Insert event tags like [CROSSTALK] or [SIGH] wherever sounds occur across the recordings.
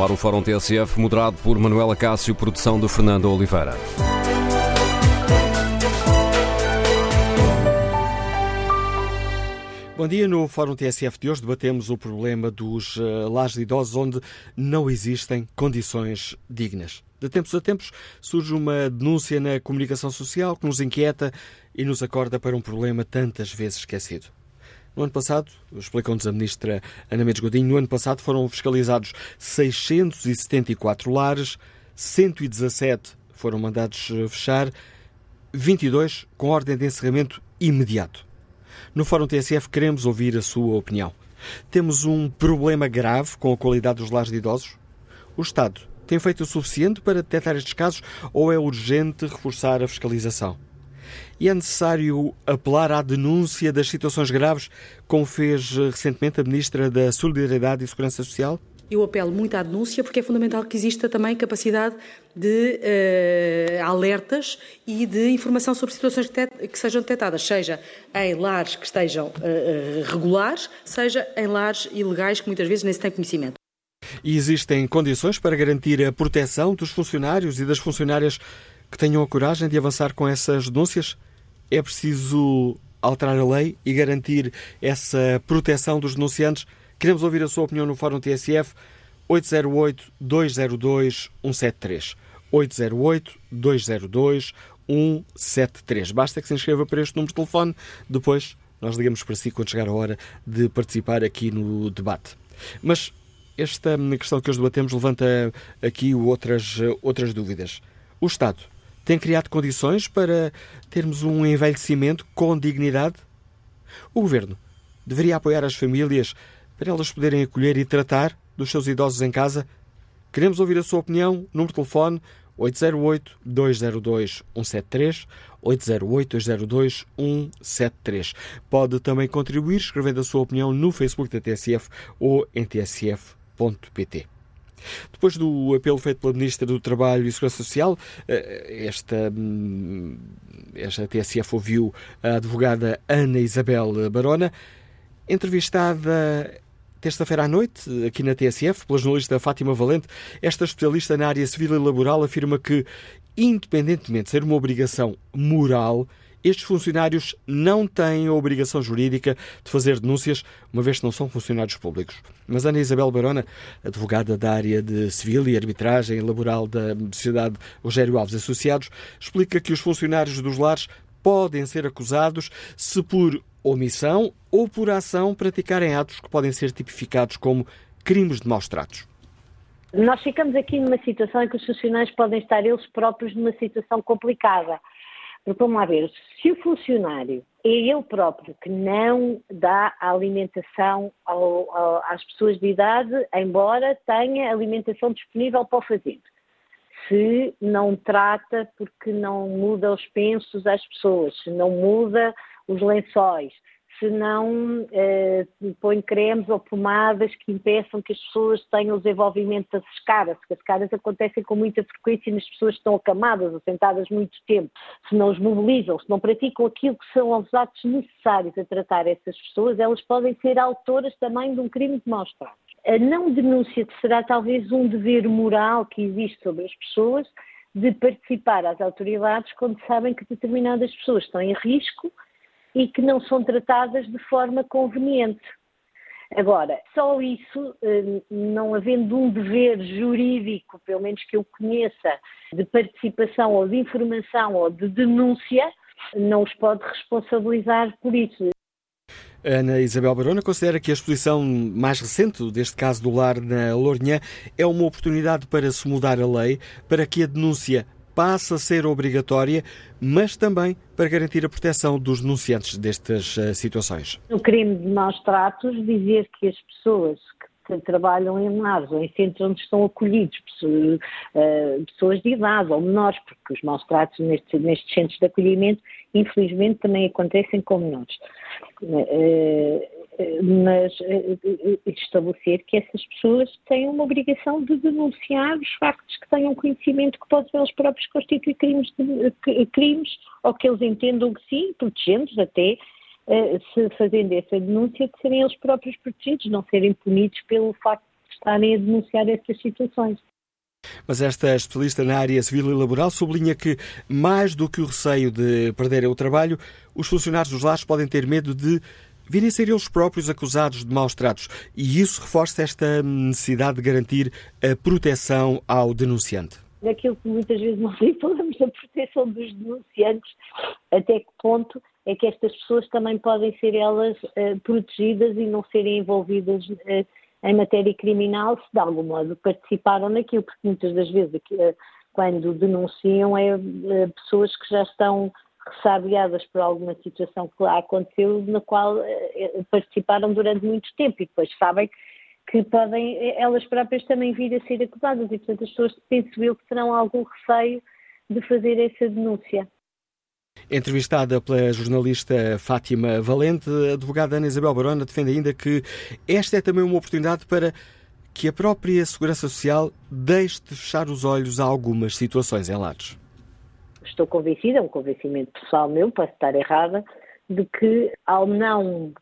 no ar o Fórum TSF, moderado por Manuela Cássio, produção de Fernando Oliveira. Bom dia. No Fórum TSF de hoje debatemos o problema dos uh, lares de idosos onde não existem condições dignas. De tempos a tempos surge uma denúncia na comunicação social que nos inquieta e nos acorda para um problema tantas vezes esquecido. No ano passado, explicou-nos a ministra Ana Mendes Godinho, no ano passado foram fiscalizados 674 lares, 117 foram mandados fechar, 22 com ordem de encerramento imediato. No Fórum TSF queremos ouvir a sua opinião. Temos um problema grave com a qualidade dos lares de idosos? O Estado tem feito o suficiente para detectar estes casos ou é urgente reforçar a fiscalização? E é necessário apelar à denúncia das situações graves, como fez recentemente a Ministra da Solidariedade e Segurança Social? Eu apelo muito à denúncia porque é fundamental que exista também capacidade de uh, alertas e de informação sobre situações que, que, sejam detectadas, seja em lares que estejam uh, regulares, seja em lares ilegais que muitas vezes nem se tem conhecimento. E existem condições para garantir a proteção dos funcionários e das funcionárias que tenham a coragem de avançar com essas denúncias? É preciso alterar a lei e garantir essa proteção dos denunciantes? Queremos ouvir a sua opinião no Fórum TSF 808-202-173. 808-202-173. Basta que se inscreva para este número de telefone. Depois nós ligamos para si quando chegar a hora de participar aqui no debate. Mas esta questão que hoje debatemos levanta aqui outras, outras dúvidas. O Estado tem criado condições para termos um envelhecimento com dignidade? O Governo deveria apoiar as famílias para elas poderem acolher e tratar dos seus idosos em casa? Queremos ouvir a sua opinião. Número de telefone 808-202-173, 808-202-173. Pode também contribuir escrevendo a sua opinião no Facebook da TSF ou em tsf.pt. Depois do apelo feito pela Ministra do Trabalho e Segurança Social, eh, esta, hum, esta TSF ouviu a advogada Ana Isabel Barona, entrevistada Terça-feira à noite, aqui na TSF, pela jornalista Fátima Valente, esta especialista na área civil e laboral afirma que, independentemente de ser uma obrigação moral, estes funcionários não têm a obrigação jurídica de fazer denúncias, uma vez que não são funcionários públicos. Mas Ana Isabel Barona, advogada da área de civil e arbitragem laboral da Sociedade Rogério Alves Associados, explica que os funcionários dos lares podem ser acusados se por omissão ou por ação praticarem atos que podem ser tipificados como crimes de maus tratos. Nós ficamos aqui numa situação em que os funcionários podem estar eles próprios numa situação complicada. Porque vamos lá ver, se o funcionário é ele próprio que não dá a alimentação ao, ao, às pessoas de idade, embora tenha alimentação disponível para o fazer, se não trata porque não muda os pensos às pessoas, se não muda os lençóis, se não eh, põe cremes ou pomadas que impeçam que as pessoas tenham o desenvolvimento das escaras, porque as escaras acontecem com muita frequência nas pessoas que estão acamadas ou sentadas muito tempo, se não os mobilizam, se não praticam aquilo que são os atos necessários a tratar essas pessoas, elas podem ser autoras também de um crime de maus tratos. A não denúncia será talvez um dever moral que existe sobre as pessoas de participar às autoridades quando sabem que determinadas pessoas estão em risco e que não são tratadas de forma conveniente. Agora, só isso, eh, não havendo um dever jurídico, pelo menos que eu conheça, de participação ou de informação ou de denúncia, não os pode responsabilizar por isso. Ana Isabel Barona considera que a exposição mais recente deste caso do lar na Lourinhã é uma oportunidade para se mudar a lei, para que a denúncia passa a ser obrigatória, mas também para garantir a proteção dos denunciantes destas uh, situações. No crime de maus tratos, dizer que as pessoas que trabalham em lares ou em centros onde estão acolhidos pessoas, uh, pessoas de idade ou menores, porque os maus tratos nestes, nestes centros de acolhimento, infelizmente, também acontecem com menores. Uh, mas eh, eh, estabelecer que essas pessoas têm uma obrigação de denunciar os factos que tenham conhecimento que podem eles próprios constituir crimes, de, crimes ou que eles entendam que sim, protegendo-os até, eh, se fazendo essa denúncia, de serem eles próprios protegidos, não serem punidos pelo facto de estarem a denunciar estas situações. Mas esta especialista na área civil e laboral sublinha que, mais do que o receio de perderem o trabalho, os funcionários dos lares podem ter medo de virem ser eles próprios acusados de maus tratos. E isso reforça esta necessidade de garantir a proteção ao denunciante. Daquilo que muitas vezes nós falamos da proteção dos denunciantes, até que ponto é que estas pessoas também podem ser elas uh, protegidas e não serem envolvidas uh, em matéria criminal se de algum modo participaram naquilo, porque muitas das vezes uh, quando denunciam é pessoas que já estão ressabiadas por alguma situação que lá aconteceu, na qual participaram durante muito tempo e depois sabem que podem elas próprias também vir a ser acusadas e portanto as pessoas penso eu que terão algum receio de fazer essa denúncia. Entrevistada pela jornalista Fátima Valente, a advogada Ana Isabel Barona defende ainda que esta é também uma oportunidade para que a própria Segurança Social deixe de fechar os olhos a algumas situações em lares. Estou convencida, é um convencimento pessoal meu, posso estar errada, de que ao não,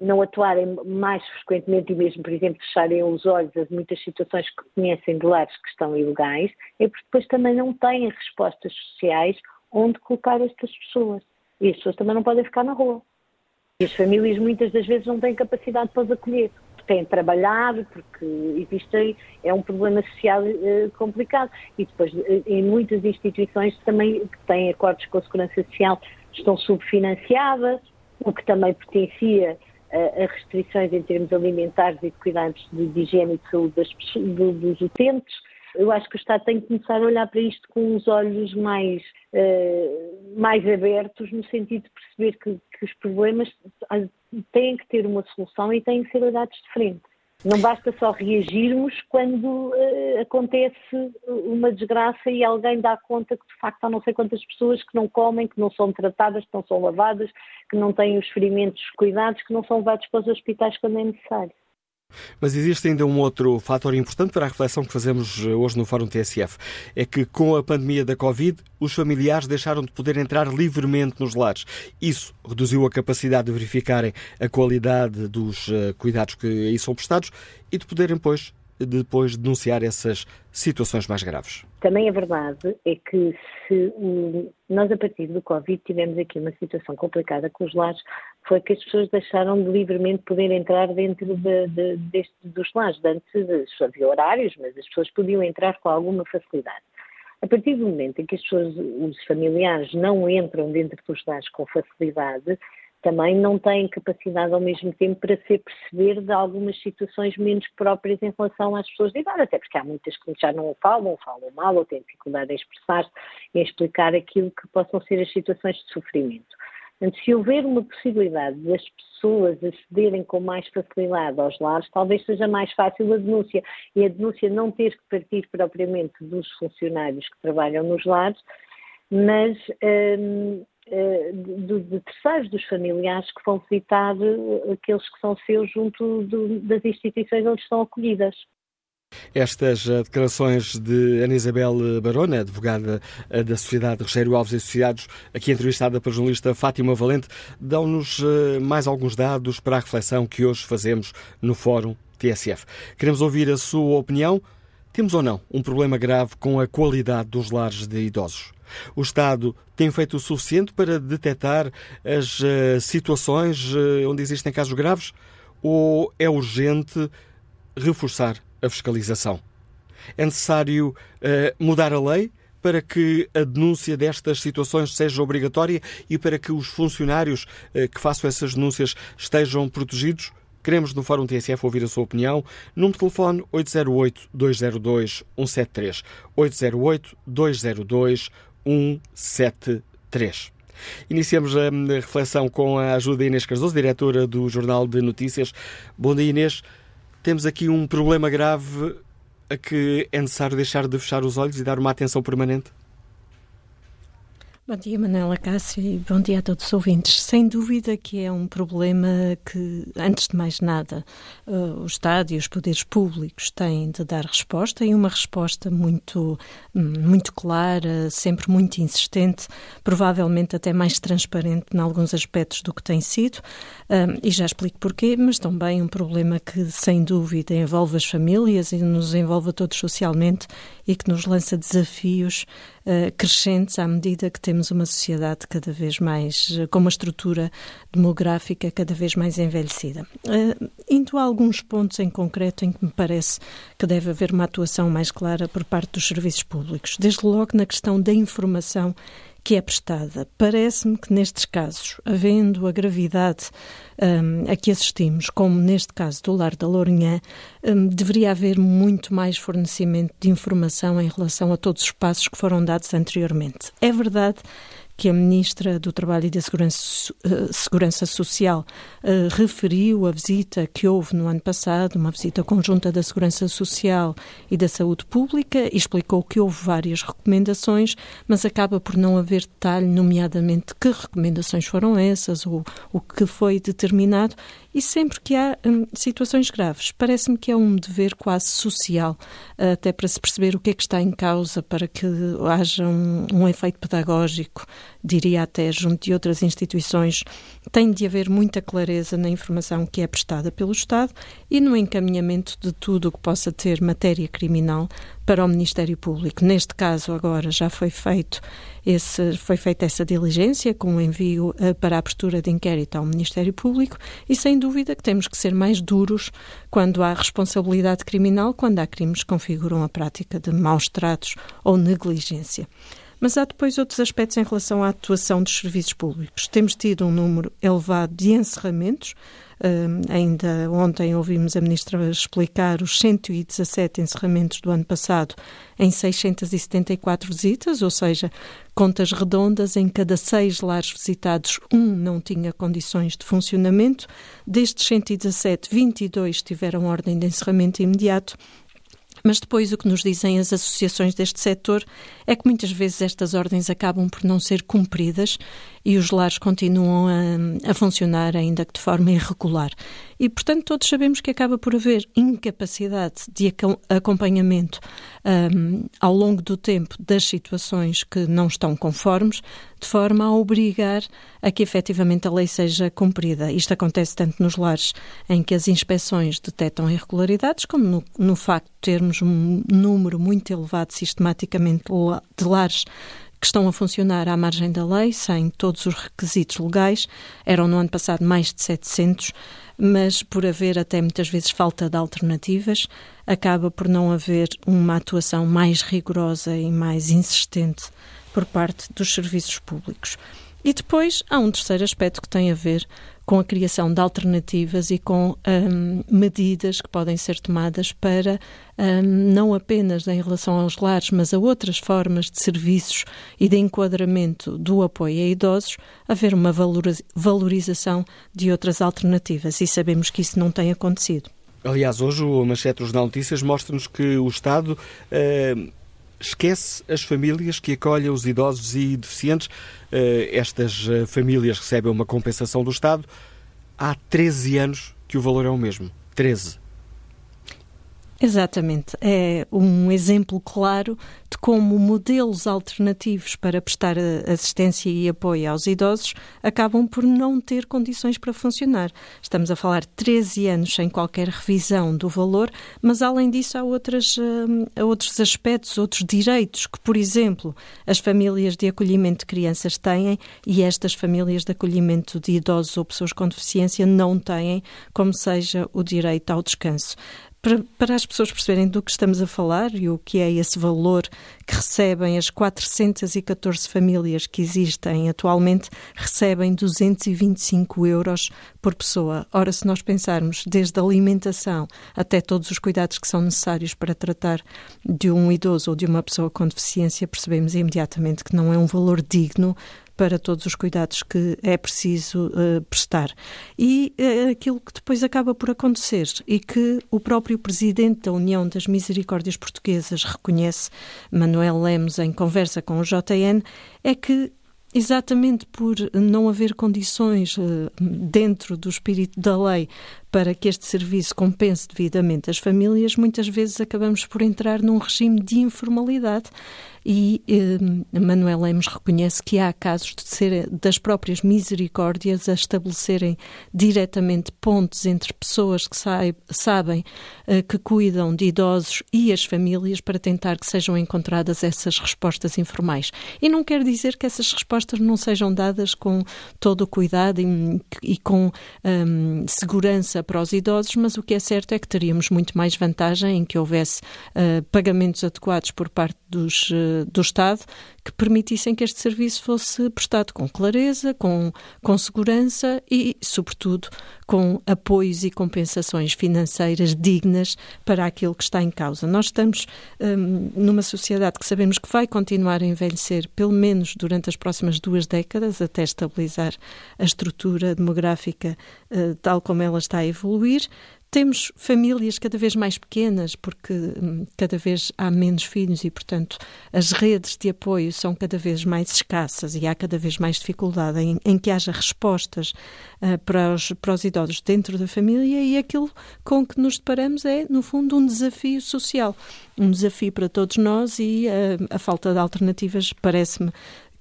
não atuarem mais frequentemente e mesmo, por exemplo, fecharem os olhos a muitas situações que conhecem de lares que estão ilegais, é porque depois também não têm respostas sociais onde colocar estas pessoas. E as pessoas também não podem ficar na rua. E as famílias muitas das vezes não têm capacidade para os acolher. Têm trabalhado, porque existe, é um problema social uh, complicado. E depois, uh, em muitas instituições também que têm acordos com a Segurança Social estão subfinanciadas, o que também potencia uh, a restrições em termos alimentares e de cuidados de, de higiene e de saúde das, do, dos utentes. Eu acho que o Estado tem que começar a olhar para isto com os olhos mais, uh, mais abertos, no sentido de perceber que, que, os problemas têm que ter uma solução e têm que ser olhados de frente. Não basta só reagirmos quando uh, acontece uma desgraça e alguém dá conta que, de facto, há não sei quantas pessoas que não comem, que não são tratadas, que não são lavadas, que não têm os ferimentos cuidados, que não são levados para os hospitais quando é necessário. Mas existe ainda um outro fator importante para a reflexão que fazemos eh, hoje no Fórum TSF. É que com a pandemia da Covid, os familiares deixaram de poder entrar livremente nos lares. Isso reduziu a capacidade de verificarem a qualidade dos eh, cuidados que aí são prestados e de poderem, pois, depois denunciar essas situações mais graves. Também a verdade é que se nós, a partir do Covid, tivemos aqui uma situação complicada com os lares, foi que as pessoas deixaram de livremente poder entrar dentro de, de, deste, dos lares. Antes havia horários, mas as pessoas podiam entrar com alguma facilidade. A partir do momento em que as pessoas, os familiares não entram dentro dos lares com facilidade, também não têm capacidade ao mesmo tempo para se perceber de algumas situações menos próprias em relação às pessoas de idade, até porque há muitas que já não falam, falam mal ou têm dificuldade em expressar-se, em explicar aquilo que possam ser as situações de sofrimento. Portanto, se houver uma possibilidade das pessoas acederem com mais facilidade aos lares, talvez seja mais fácil a denúncia. E a denúncia não ter que partir propriamente dos funcionários que trabalham nos lares, mas hum, de, de, terceiros, dos familiares que vão visitar eh, aqueles que são seus junto do, das instituições onde estão acolhidas. Estas eh, declarações de Ana Isabel Barona, advogada da Sociedade Rogério Alves e Associados, aqui entrevistada pela jornalista Fátima Valente, dão-nos mais alguns dados para a reflexão que hoje fazemos no Fórum TSF. Queremos ouvir a sua opinião. Temos ou não um problema grave com a qualidade dos lares de idosos? O Estado tem feito o suficiente para detectar as uh, situações uh, onde existem casos graves? Ou é urgente reforçar a fiscalização? É necessário uh, mudar a lei para que a denúncia destas situações seja obrigatória e para que os funcionários que façam essas denúncias estejam protegidos? Queremos no Fórum TSF ouvir a sua opinião. Número de telefone 808-202-173. 808-202-173. 173. Iniciamos a reflexão com a ajuda de Inês Cardoso, diretora do Jornal de Notícias. Bom dia, Inês. Temos aqui um problema grave a que é necessário deixar de fechar os olhos e dar uma atenção permanente? Bom dia, Manela Cássio, e bom dia a todos os ouvintes. Sem dúvida que é um problema que, antes de mais nada, uh, o Estado e os poderes públicos têm de dar resposta e uma resposta muito, muito clara, sempre muito insistente, provavelmente até mais transparente em alguns aspectos do que tem sido, uh, e já explico porquê, mas também um problema que, sem dúvida, envolve as famílias e nos envolve a todos socialmente e que nos lança desafios uh, crescentes à medida que temos uma sociedade cada vez mais, uh, com uma estrutura demográfica cada vez mais envelhecida. Uh, indo a alguns pontos em concreto em que me parece que deve haver uma atuação mais clara por parte dos serviços públicos, desde logo na questão da informação que é prestada. Parece-me que nestes casos, havendo a gravidade um, a que assistimos, como neste caso do Lar da Lourinhã, um, deveria haver muito mais fornecimento de informação em relação a todos os passos que foram dados anteriormente. É verdade que a Ministra do Trabalho e da Segurança, uh, Segurança Social uh, referiu a visita que houve no ano passado, uma visita conjunta da Segurança Social e da Saúde Pública, e explicou que houve várias recomendações, mas acaba por não haver detalhe, nomeadamente que recomendações foram essas ou o que foi determinado, e sempre que há hum, situações graves, parece-me que é um dever quase social, até para se perceber o que é que está em causa, para que haja um, um efeito pedagógico, diria até junto de outras instituições. Tem de haver muita clareza na informação que é prestada pelo Estado e no encaminhamento de tudo o que possa ter matéria criminal para o Ministério Público. Neste caso, agora já foi feito esse, foi feita essa diligência com o envio uh, para a abertura de inquérito ao Ministério Público e sem dúvida que temos que ser mais duros quando há responsabilidade criminal, quando há crimes que configuram a prática de maus tratos ou negligência. Mas há depois outros aspectos em relação à atuação dos serviços públicos. Temos tido um número elevado de encerramentos, Uh, ainda ontem ouvimos a Ministra explicar os 117 encerramentos do ano passado em 674 visitas, ou seja, contas redondas, em cada seis lares visitados, um não tinha condições de funcionamento. Destes 117, 22 tiveram ordem de encerramento imediato mas depois o que nos dizem as associações deste setor é que muitas vezes estas ordens acabam por não ser cumpridas e os lares continuam a, a, funcionar ainda que de forma irregular. E, portanto, todos sabemos que acaba por haver incapacidade de acompanhamento um, ao longo do tempo das situações que não estão conformes, de forma a obrigar a que efetivamente a lei seja cumprida. Isto acontece tanto nos lares em que as inspeções detectam irregularidades, como no, no facto de termos um número muito elevado sistematicamente de lares que estão a funcionar à margem da lei, sem todos os requisitos legais. Eram no ano passado mais de 700, mas por haver até muitas vezes falta de alternativas, acaba por não haver uma atuação mais rigorosa e mais insistente por parte dos serviços públicos. E depois há um terceiro aspecto que tem a ver com a criação de alternativas e com um, medidas que podem ser tomadas para, um, não apenas em relação aos lares, mas a outras formas de serviços e de enquadramento do apoio a idosos, haver uma valorização de outras alternativas. E sabemos que isso não tem acontecido. Aliás, hoje o Manchete Jornal Notícias mostra-nos que o Estado. Uh esquece as famílias que acolhem os idosos e deficientes. Eh, estas eh, famílias recebem uma compensação do Estado. Há 13 anos que o valor é o mesmo. 13. Exatamente. É um exemplo claro de como modelos alternativos para prestar assistência e apoio aos idosos acabam por não ter condições para funcionar. Estamos a falar de 13 anos sem qualquer revisão do valor, mas além disso há, outras, hum, há outros aspectos, outros direitos que, por exemplo, as famílias de acolhimento de crianças têm e estas famílias de acolhimento de idosos ou pessoas com deficiência não têm, como seja o direito ao descanso para, as pessoas perceberem do que estamos a falar e o que é esse valor que recebem as 414 famílias que existem atualmente, recebem 225 euros por pessoa. Ora, se nós pensarmos desde a alimentação até todos os cuidados que são necessários para tratar de um idoso ou de uma pessoa com deficiência, percebemos imediatamente que não é um valor digno para todos os cuidados que é preciso uh, prestar. E uh, aquilo que depois acaba por acontecer e que o próprio presidente da União das Misericórdias Portuguesas reconhece, Manuel Lemos, em conversa com o JN, é que exatamente por não haver condições dentro do espírito da lei para que este serviço compense devidamente as famílias, muitas vezes acabamos por entrar num regime de informalidade e eh, Manuel Lemos reconhece que há casos de ser das próprias misericórdias a estabelecerem diretamente pontos entre pessoas que saib, sabem eh, que cuidam de idosos e as famílias para tentar que sejam encontradas essas respostas informais. E não quer dizer que essas respostas não sejam dadas com todo o cuidado e, e com um, segurança para os idosos, mas o que é certo é que teríamos muito mais vantagem em que houvesse uh, pagamentos adequados por parte dos uh, do Estado que permitissem que este serviço fosse prestado com clareza, com, com segurança e, sobretudo, com apoios e compensações financeiras dignas para aquilo que está em causa. Nós estamos um, numa sociedade que sabemos que vai continuar a envelhecer, pelo menos durante as próximas duas décadas, até estabilizar a estrutura demográfica uh, tal como ela está a evoluir. Temos famílias cada vez mais pequenas, porque hum, cada vez há menos filhos e, portanto, as redes de apoio são cada vez mais escassas e há cada vez mais dificuldade em, em que haja respostas uh, para, os, para os idosos dentro da família e aquilo com que nos deparamos é, no fundo, um desafio social. Um desafio para todos nós e uh, a falta de alternativas parece-me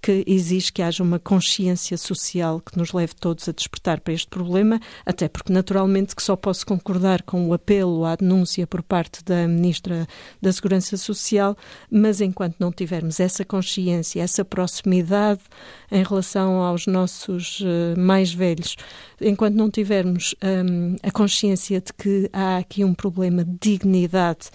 que exige que haja uma consciência social que nos leve todos a despertar para este problema, até porque naturalmente que só posso concordar com o apelo à denúncia por parte da Ministra da Segurança Social, mas enquanto não tivermos essa consciência, essa proximidade em relação aos nossos uh, mais velhos, enquanto não tivermos um, a consciência de que há aqui um problema de dignidade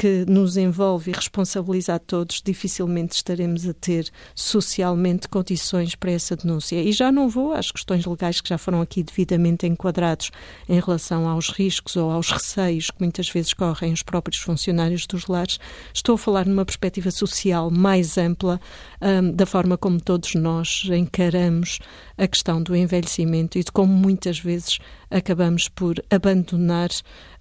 que nos envolve e responsabiliza a todos, dificilmente estaremos a ter socialmente condições para essa denúncia. E já não vou às questões legais que já foram aqui devidamente enquadrados em relação aos riscos ou aos receios que muitas vezes correm os próprios funcionários dos lares. Estou a falar numa perspectiva social mais ampla, um, da forma como todos nós encaramos a questão do envelhecimento e de como muitas vezes acabamos por abandonar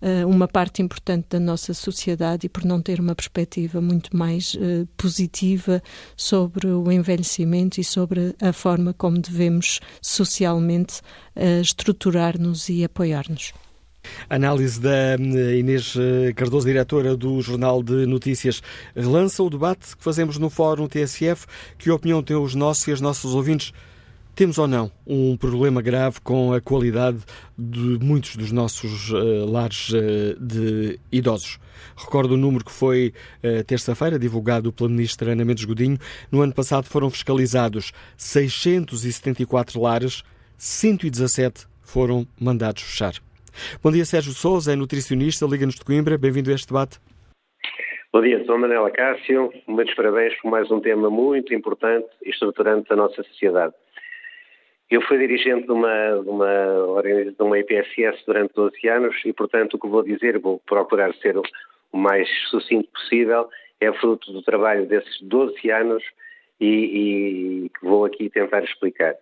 uh, uma parte importante da nossa sociedade e por não ter uma perspectiva muito mais uh, positiva sobre o envelhecimento e sobre a forma como devemos socialmente uh, estruturar-nos e apoiar-nos. Análise da Inês Cardoso, diretora do Jornal de Notícias, relança o debate que fazemos no Fórum TSF. Que opinião têm os nossos e as nossas ouvintes temos ou não um problema grave com a qualidade de muitos dos nossos uh, lares uh, de idosos? Recordo o número que foi uh, terça-feira divulgado pela ministra Ana Mendes Godinho. No ano passado foram fiscalizados 674 lares, 117 foram mandados fechar. Bom dia, Sérgio Souza, é nutricionista, Liga-nos de Coimbra. Bem-vindo a este debate. Bom dia, sou Manela Cássio. Muitos parabéns por mais um tema muito importante e estruturante da nossa sociedade. Eu fui dirigente de uma, de uma, de uma IPSS durante 12 anos e, portanto, o que vou dizer, vou procurar ser o, mais sucinto possível, é fruto do trabalho desses 12 anos e, e que vou aqui tentar explicar.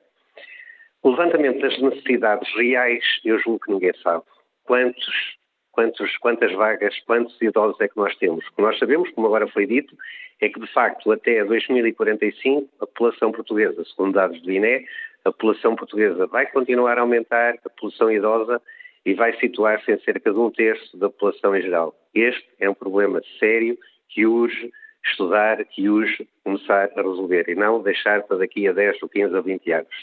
O levantamento das necessidades reais, eu julgo que ninguém sabe. Quantos, quantos, quantas vagas, quantos idosos é que nós temos? O que nós sabemos, como agora foi dito, é que, de facto, até 2045, a população portuguesa, segundo dados do INE, a população portuguesa vai continuar a aumentar, a população idosa, e vai situar-se em cerca de um terço da população em geral. Este é um problema sério que urge estudar, que urge começar a resolver e não deixar para daqui a 10 ou 15 ou 20 anos.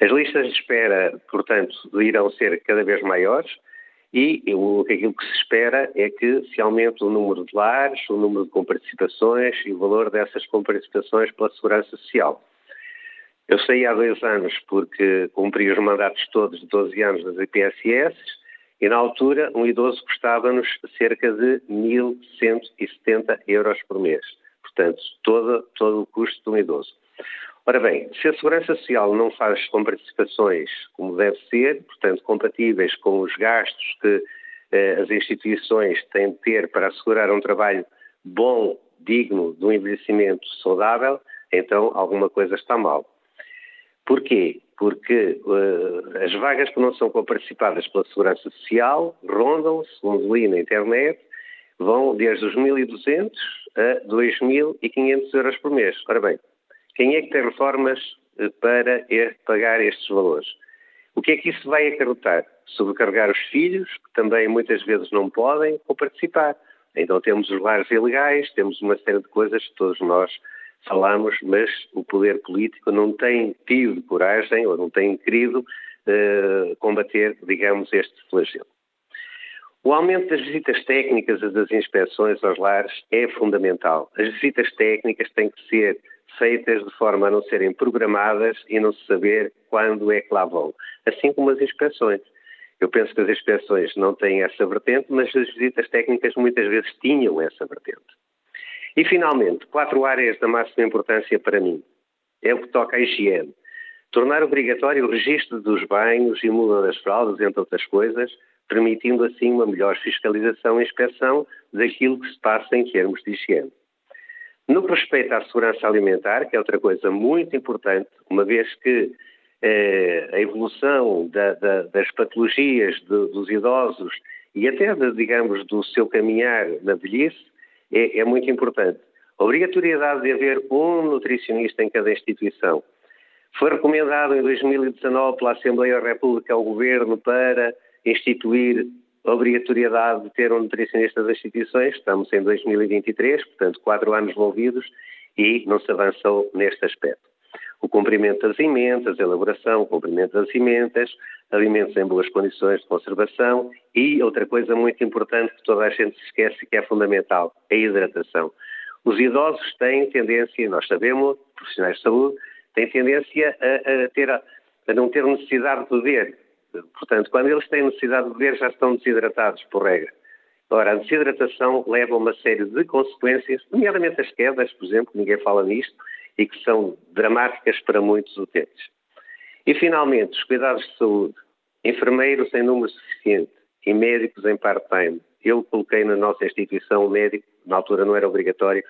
As listas de espera, portanto, irão ser cada vez maiores e aquilo que se espera é que se aumente o número de lares, o número de comparticipações e o valor dessas comparticipações pela Segurança Social. Eu saí há dois anos porque cumpri os mandatos todos de 12 anos das IPSS e na altura um idoso custava-nos cerca de 1.170 euros por mês. Portanto, todo, todo o custo de um idoso. Ora bem, se a Segurança Social não faz comparticipações como deve ser, portanto, compatíveis com os gastos que eh, as instituições têm de ter para assegurar um trabalho bom, digno, de um envelhecimento saudável, então alguma coisa está mal. Porquê? Porque uh, as vagas que não são comparticipadas pela Segurança Social rondam, segundo li na internet, vão desde os 1.200 a 2.500 euros por mês. Ora bem, quem é que tem reformas para pagar estes valores. O que é que isso vai acarretar? Sobrecarregar os filhos, que também muitas vezes não podem ou participar. Então temos os lares ilegais, temos uma série de coisas que todos nós falamos, mas o poder político não tem tido coragem ou não tem querido uh, combater, digamos, este flagelo. O aumento das visitas técnicas e das inspeções aos lares é fundamental. As visitas técnicas têm que ser feitas de forma a não serem programadas e não se saber quando é que lá vão, assim como as inspeções. Eu penso que as inspeções não têm essa vertente, mas as visitas técnicas muitas vezes tinham essa vertente. E, finalmente, quatro áreas da máxima importância para mim. É o que toca à higiene. Tornar obrigatório o registro dos banhos e muda das fraldas, entre outras coisas, permitindo assim uma melhor fiscalização e inspeção daquilo que se passa em termos de higiene. No que respeita à segurança alimentar, que é outra coisa muito importante, uma vez que eh, a evolução da, da, das patologias de, dos idosos e até, digamos, do seu caminhar na velhice, é, é muito importante. A obrigatoriedade de haver um nutricionista em cada instituição. Foi recomendado em 2019 pela Assembleia da República ao Governo para instituir a obrigatoriedade de ter um nutricionista das instituições. Estamos em 2023, portanto, quatro anos envolvidos e não se avançou neste aspecto. O cumprimento das emendas, a elaboração, o cumprimento das emendas, alimentos em boas condições de conservação e outra coisa muito importante que toda a gente se esquece que é fundamental, a hidratação. Os idosos têm tendência, nós sabemos, profissionais de saúde, têm tendência a, a, ter, a não ter necessidade de beber. Portanto, quando eles têm necessidade de beber, já estão desidratados, por regra. Ora, a desidratação leva a uma série de consequências, nomeadamente as quedas, por exemplo, ninguém fala nisto, e que são dramáticas para muitos utentes. E, finalmente, os cuidados de saúde, enfermeiros em número suficiente e médicos em part-time. Eu coloquei na nossa instituição um médico, na altura não era obrigatório,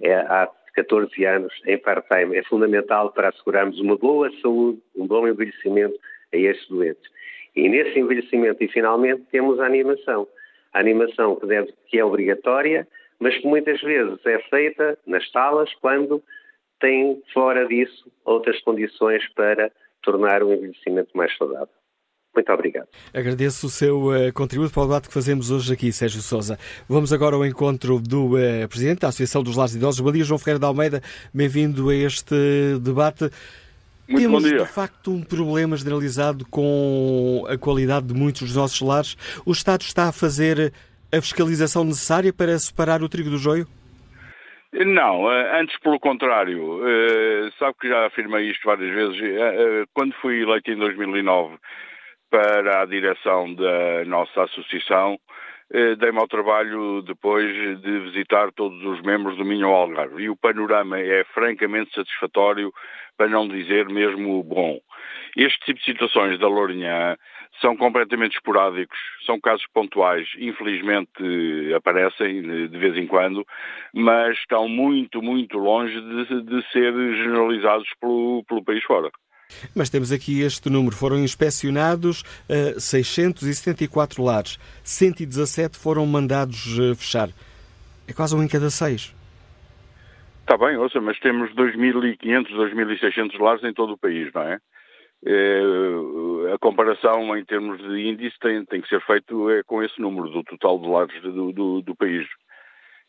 é, há 14 anos, em part-time. É fundamental para assegurarmos uma boa saúde, um bom envelhecimento a estes doentes. E nesse envelhecimento, e finalmente, temos a animação. A animação que, deve, que é obrigatória, mas que muitas vezes é feita nas salas quando tem, fora disso, outras condições para tornar o envelhecimento mais saudável. Muito obrigado. Agradeço o seu uh, contributo para o debate que fazemos hoje aqui, Sérgio Sousa. Vamos agora ao encontro do uh, Presidente da Associação dos Lares Idosos. Bom dia, João Ferreira da Almeida. Bem-vindo a este debate. Muito Temos, bom dia. de facto, um problema generalizado com a qualidade de muitos dos nossos lares. O Estado está a fazer a fiscalização necessária para separar o trigo do joio? Não, eh, antes pelo contrário. Sabe que já afirmei isto várias vezes. Quando fui eleito em 2009 para a direção da nossa associação, dei-me ao trabalho depois de visitar todos os membros do Minho Algarve. E o panorama é francamente satisfatório, para não dizer mesmo bom. Este tipo de situações da Lourinhã são completamente esporádicos, são casos pontuais, infelizmente aparecem de vez em quando, mas estão muito, muito longe de, de ser generalizados pelo, pelo país fora. Mas temos aqui este número. Foram inspecionados uh, 674 lares. 117 foram mandados uh, fechar. É quase um em cada seis. Está bem, ouça, mas temos 2.500, 2.600 lares em todo o país, não é? É? a comparação em termos de índice tem, tem que ser feito é, com esse número do total de lares do, do, do país.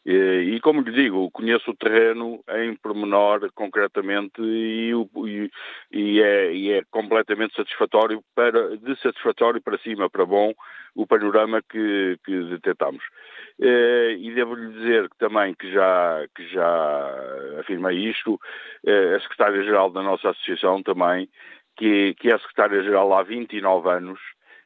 E, como lhe digo, conheço o terreno em pormenor, concretamente, e, e, e, é, e, é, completamente satisfatório, para, de satisfatório para cima, para bom, o panorama que, que detectamos. E devo-lhe dizer também que já, que já afirmei isto, a secretária-geral da nossa associação também, que, que é secretária-geral há 29 anos,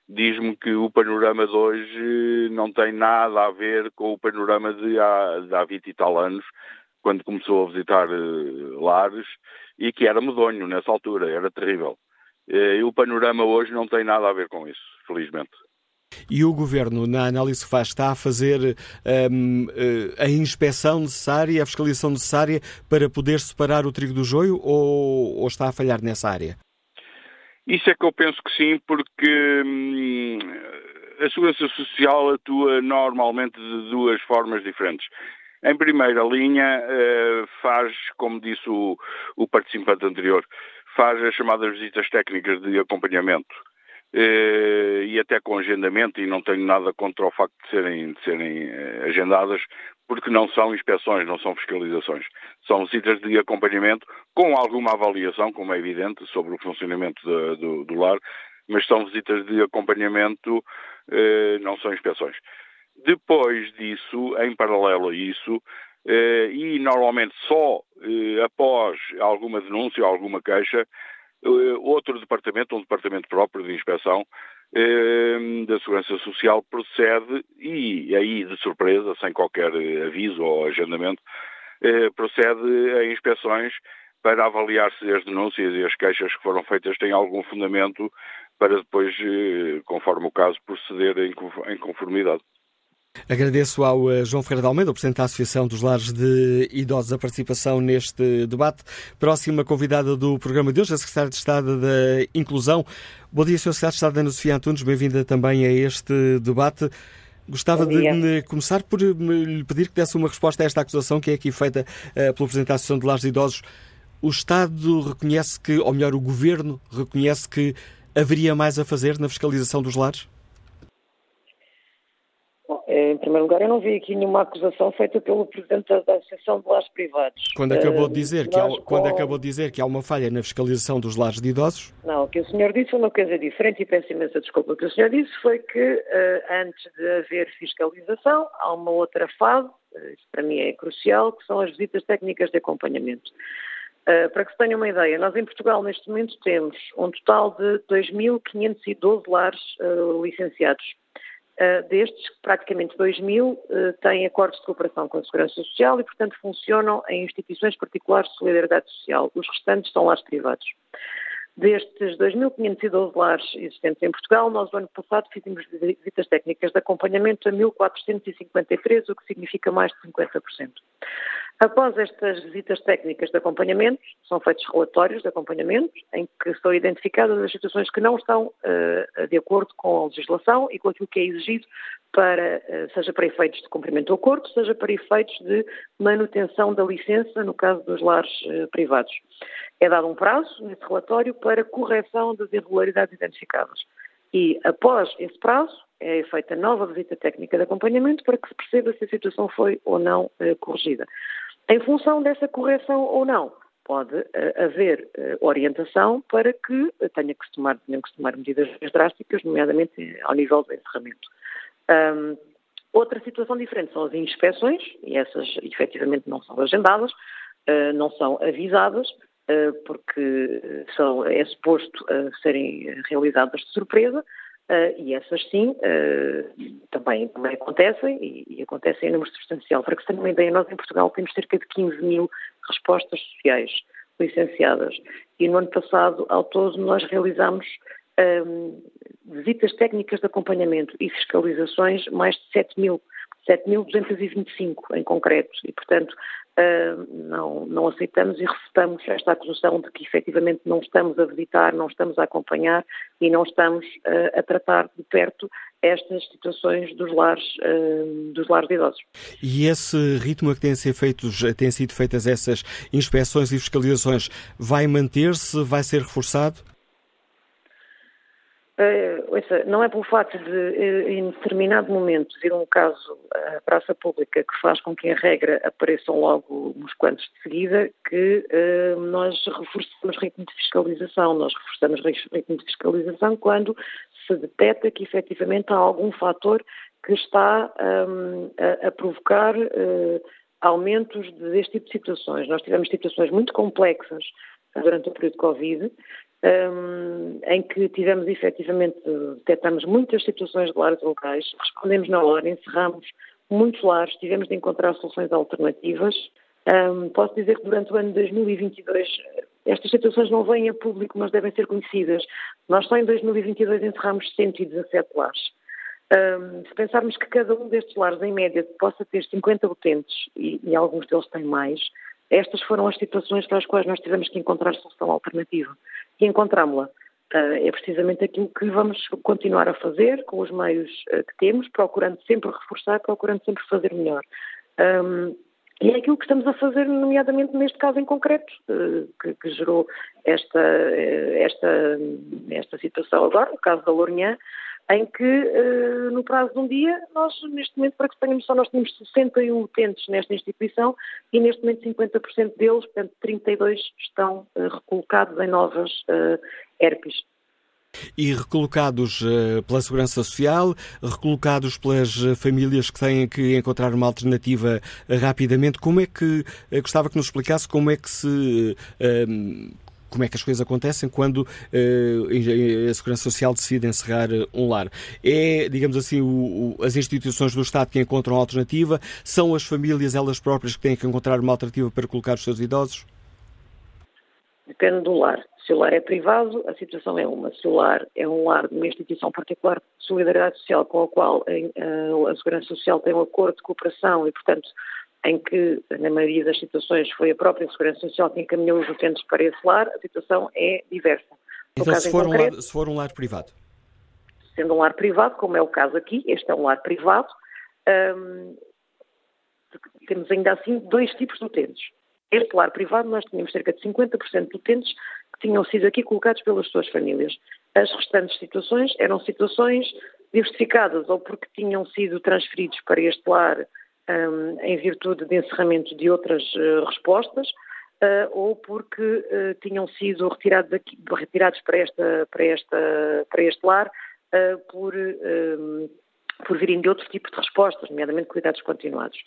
diz-me que o panorama de hoje não tem nada a ver com o panorama de há, de há 20 e tal anos, quando começou a visitar uh, lares, e que era medonho nessa altura, era terrível. Uh, o panorama hoje não tem nada a ver com isso, felizmente. E o Governo, na análise que faz, está a fazer um, eh, a inspeção necessária, a fiscalização necessária para poder separar o trigo do joio ou, ou está a falhar nessa área? Isso é que eu penso que sim, porque hum, a Segurança Social atua normalmente de duas formas diferentes. Em primeira linha, uh, faz, como disse o, o, participante anterior, faz as chamadas visitas técnicas de acompanhamento eh, e até com agendamento, e não tenho nada contra o facto de serem, de serem eh, agendadas, porque não são inspeções, não são fiscalizações. São visitas de acompanhamento com alguma avaliação, como é evidente, sobre o funcionamento de, do, do, lar, mas são visitas de acompanhamento, eh, não são inspeções. Depois disso, em paralelo a isso, eh, e normalmente só eh, após alguma denúncia ou alguma queixa, eh, outro departamento, um departamento próprio de inspeção da Segurança Social procede, e aí de surpresa, sem qualquer aviso ou agendamento, procede a inspeções para avaliar se as denúncias e as queixas que foram feitas têm algum fundamento para depois, conforme o caso, proceder em conformidade. Agradeço ao eh, João Ferreira de Almeida, o Presidente da Associação dos Lares de Idosos, a participação neste debate. Próxima convidada do programa de hoje, a Secretária de Estado da Inclusão. Bom dia, Sr. Secretário de Estado Ana Sofia Antunes, bem-vinda também a este debate. Gostava de começar por eh, lhe pedir que desse uma resposta a esta acusação que é aqui feita uh, pelo Presidente da Associação de Lares de Idosos. O Estado reconhece que, ou melhor, o Governo reconhece que haveria mais a fazer na fiscalização dos lares? Eh, em primeiro lugar, eu não vi aqui nenhuma acusação feita pelo Presidente da Associação de Lares Privados. Quando acabou, de dizer que há, com... quando acabou de dizer que há uma falha na fiscalização dos lares de idosos? Não, o que o senhor disse foi uma coisa diferente e peço imensa desculpa. O que o senhor disse foi que uh, antes de haver fiscalização, há uma outra fase, isso para mim é crucial, que são as visitas técnicas de acompanhamento. Uh, para que se tenha uma ideia, nós em Portugal neste momento temos um total de 2.512 lares licenciados. Uh, destes, praticamente 2 mil uh, têm acordos de cooperação com a Segurança Social e, portanto, funcionam em instituições particulares de solidariedade social. Os restantes são lares privados. Destes 2.512 lares existentes em Portugal, nós, no ano passado, fizemos visitas técnicas de acompanhamento a 1.453, o que significa mais de 50%. Após estas visitas técnicas de acompanhamento, são feitos relatórios de acompanhamento em que são identificadas as situações que não estão uh, de acordo com a legislação e com aquilo que é exigido para, uh, seja para efeitos de cumprimento do acordo, seja para efeitos de manutenção da licença, no caso dos lares uh, privados. É dado um prazo nesse relatório para correção das irregularidades identificadas. E após esse prazo, é feita nova visita técnica de acompanhamento para que se perceba se a situação foi ou não corrigida. Em função dessa correção ou não, pode uh, haver uh, orientação para que uh, tenha que tomar, tenham que se tomar medidas drásticas, nomeadamente ao nível do encerramento. Um, outra situação diferente são as inspeções, e essas efetivamente não são agendadas, não são avisadas, porque são, é suposto serem realizadas de surpresa, Uh, e essas sim uh, também, também acontecem e, e, acontecem em número substancial. Para que se tenham uma ideia, nós em Portugal temos cerca de 15 mil respostas sociais licenciadas e no ano passado, ao todo, nós realizamos um, visitas técnicas de acompanhamento e fiscalizações mais de 7 mil. 7.225 em concreto, e portanto não, não aceitamos e refutamos esta acusação de que efetivamente não estamos a visitar, não estamos a acompanhar e não estamos uh, a tratar de perto estas situações dos lares, uh, dos lares de idosos. E esse ritmo a que têm, ser feitos, têm sido feitas essas inspeções e fiscalizações vai manter-se, vai ser reforçado? Uh, ouça, não é pelo facto de, uh, em determinado momento, vir um caso à praça pública que faz com que, em regra, apareçam logo uns quantos de seguida, que uh, nós reforçamos ritmo de fiscalização. Nós reforçamos ritmo de fiscalização quando se detecta que, efetivamente, há algum fator que está um, a, a, provocar aumentos deste tipo de situações. Nós tivemos situações muito complexas durante o período de Covid, em que tivemos efetivamente, detectamos muitas situações de lares locais, respondemos na hora, encerramos muitos lares, tivemos de encontrar soluções alternativas. Posso dizer que durante o ano de 2022 estas situações não vêm a público, mas devem ser conhecidas. Nós só em 2022 encerramos 117 lares. Um, se pensarmos que cada um destes lares, em média, possa ter 50 utentes, e, e alguns deles têm mais, estas foram as situações para as quais nós tivemos que encontrar solução alternativa. E encontramos-la. Uh, é precisamente aquilo que vamos continuar a fazer com os meios uh, que temos, procurando sempre reforçar, procurando sempre fazer melhor. E é aquilo que estamos a fazer, nomeadamente neste caso em concreto, eh, que, que gerou esta, esta, esta situação agora, o caso da Lourinhã, em que, uh, no prazo de um dia, nós, neste momento, para que tenhamos só, nós tínhamos 61 utentes nesta instituição e, neste momento, 50% deles, portanto, 32 estão uh, recolocados em novas uh, herpes. E recolocados pela Segurança Social, recolocados pelas famílias que têm que encontrar uma alternativa rapidamente, como é que, gostava que nos explicasse como é que se como é que as coisas acontecem quando uh, a Segurança Social decide encerrar eh, um lar. É, digamos assim, o, o, as instituições do Estado que encontram alternativa? São as famílias elas próprias que têm que encontrar uma alternativa para colocar os seus idosos? Depende do lar. Se o lar é privado, a situação é uma. Se o lar é um lar de uma instituição particular de solidariedade social com a qual a, a Segurança Social tem um acordo de cooperação e, portanto, em que, na maioria das situações, foi a própria Segurança Social que encaminhou os utentes para esse lar, a situação é diversa. então, se for, concreto, um lar, se for um lar privado? Sendo um lar privado, como é o caso aqui, este é um lar privado, hum, temos ainda assim dois tipos de utentes. Este lar privado, nós tínhamos cerca de 50% de utentes que tinham sido aqui colocados pelas suas famílias. As restantes situações eram situações diversificadas, ou porque tinham sido transferidos para este lar um, em virtude de encerramento de outras uh, respostas, uh, ou porque uh, tinham sido retirados, retirados para, esta, para, esta, para este lar por, um, por virem de outro tipo de respostas, nomeadamente cuidados continuados.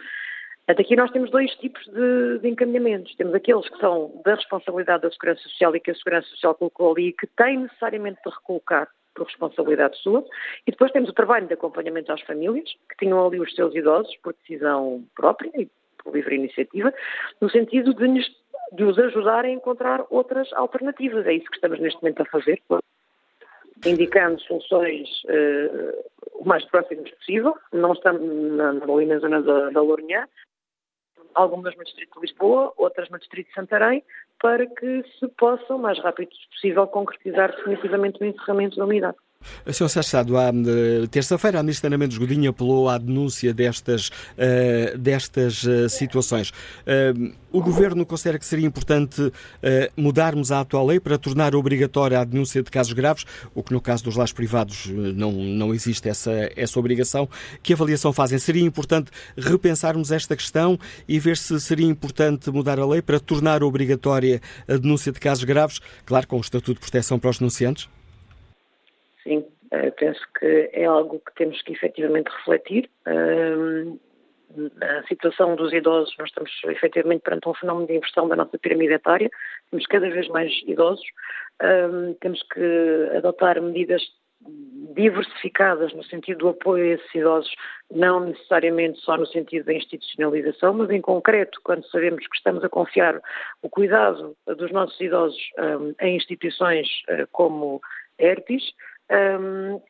Até aqui nós temos dois tipos de, de, encaminhamentos. Temos aqueles que são da responsabilidade da Segurança Social e que a Segurança Social colocou ali e que têm necessariamente de recolocar por responsabilidade sua. E depois temos o trabalho de acompanhamento às famílias, que tinham ali os seus idosos por decisão própria e por livre iniciativa, no sentido de, de os ajudar a encontrar outras alternativas. É isso que estamos neste momento a fazer, indicando soluções uh, o mais próximas possível. Não estamos na, ali na zona da, da Lourinhã, algumas no Distrito de Lisboa, outras no Distrito de Santarém, para que se possa, o mais rápido possível, concretizar definitivamente o encerramento da unidade. Sr. Estado, à terça-feira, a Ministra Ana Mendes Godinho apelou à denúncia destas, uh, destas uh, situações. Uh, o Governo considera que seria importante mudarmos a atual lei para tornar obrigatória a denúncia de casos graves, o que no caso dos lares privados não, não existe essa, essa obrigação. Que avaliação fazem? Seria importante repensarmos esta questão e ver se seria importante mudar a lei para tornar obrigatória a denúncia de casos graves, claro, com o Estatuto de Proteção para os denunciantes? Uh, penso que é algo que temos que efetivamente refletir. Uh, a situação dos idosos, nós estamos efetivamente perante um fenómeno de inversão da nossa pirâmide etária, temos cada vez mais idosos, uh, temos que adotar medidas diversificadas no sentido do apoio a esses idosos, não necessariamente só no sentido da institucionalização, mas em concreto, quando sabemos que estamos a confiar o cuidado dos nossos idosos um, em instituições uh, como ERTIS, um,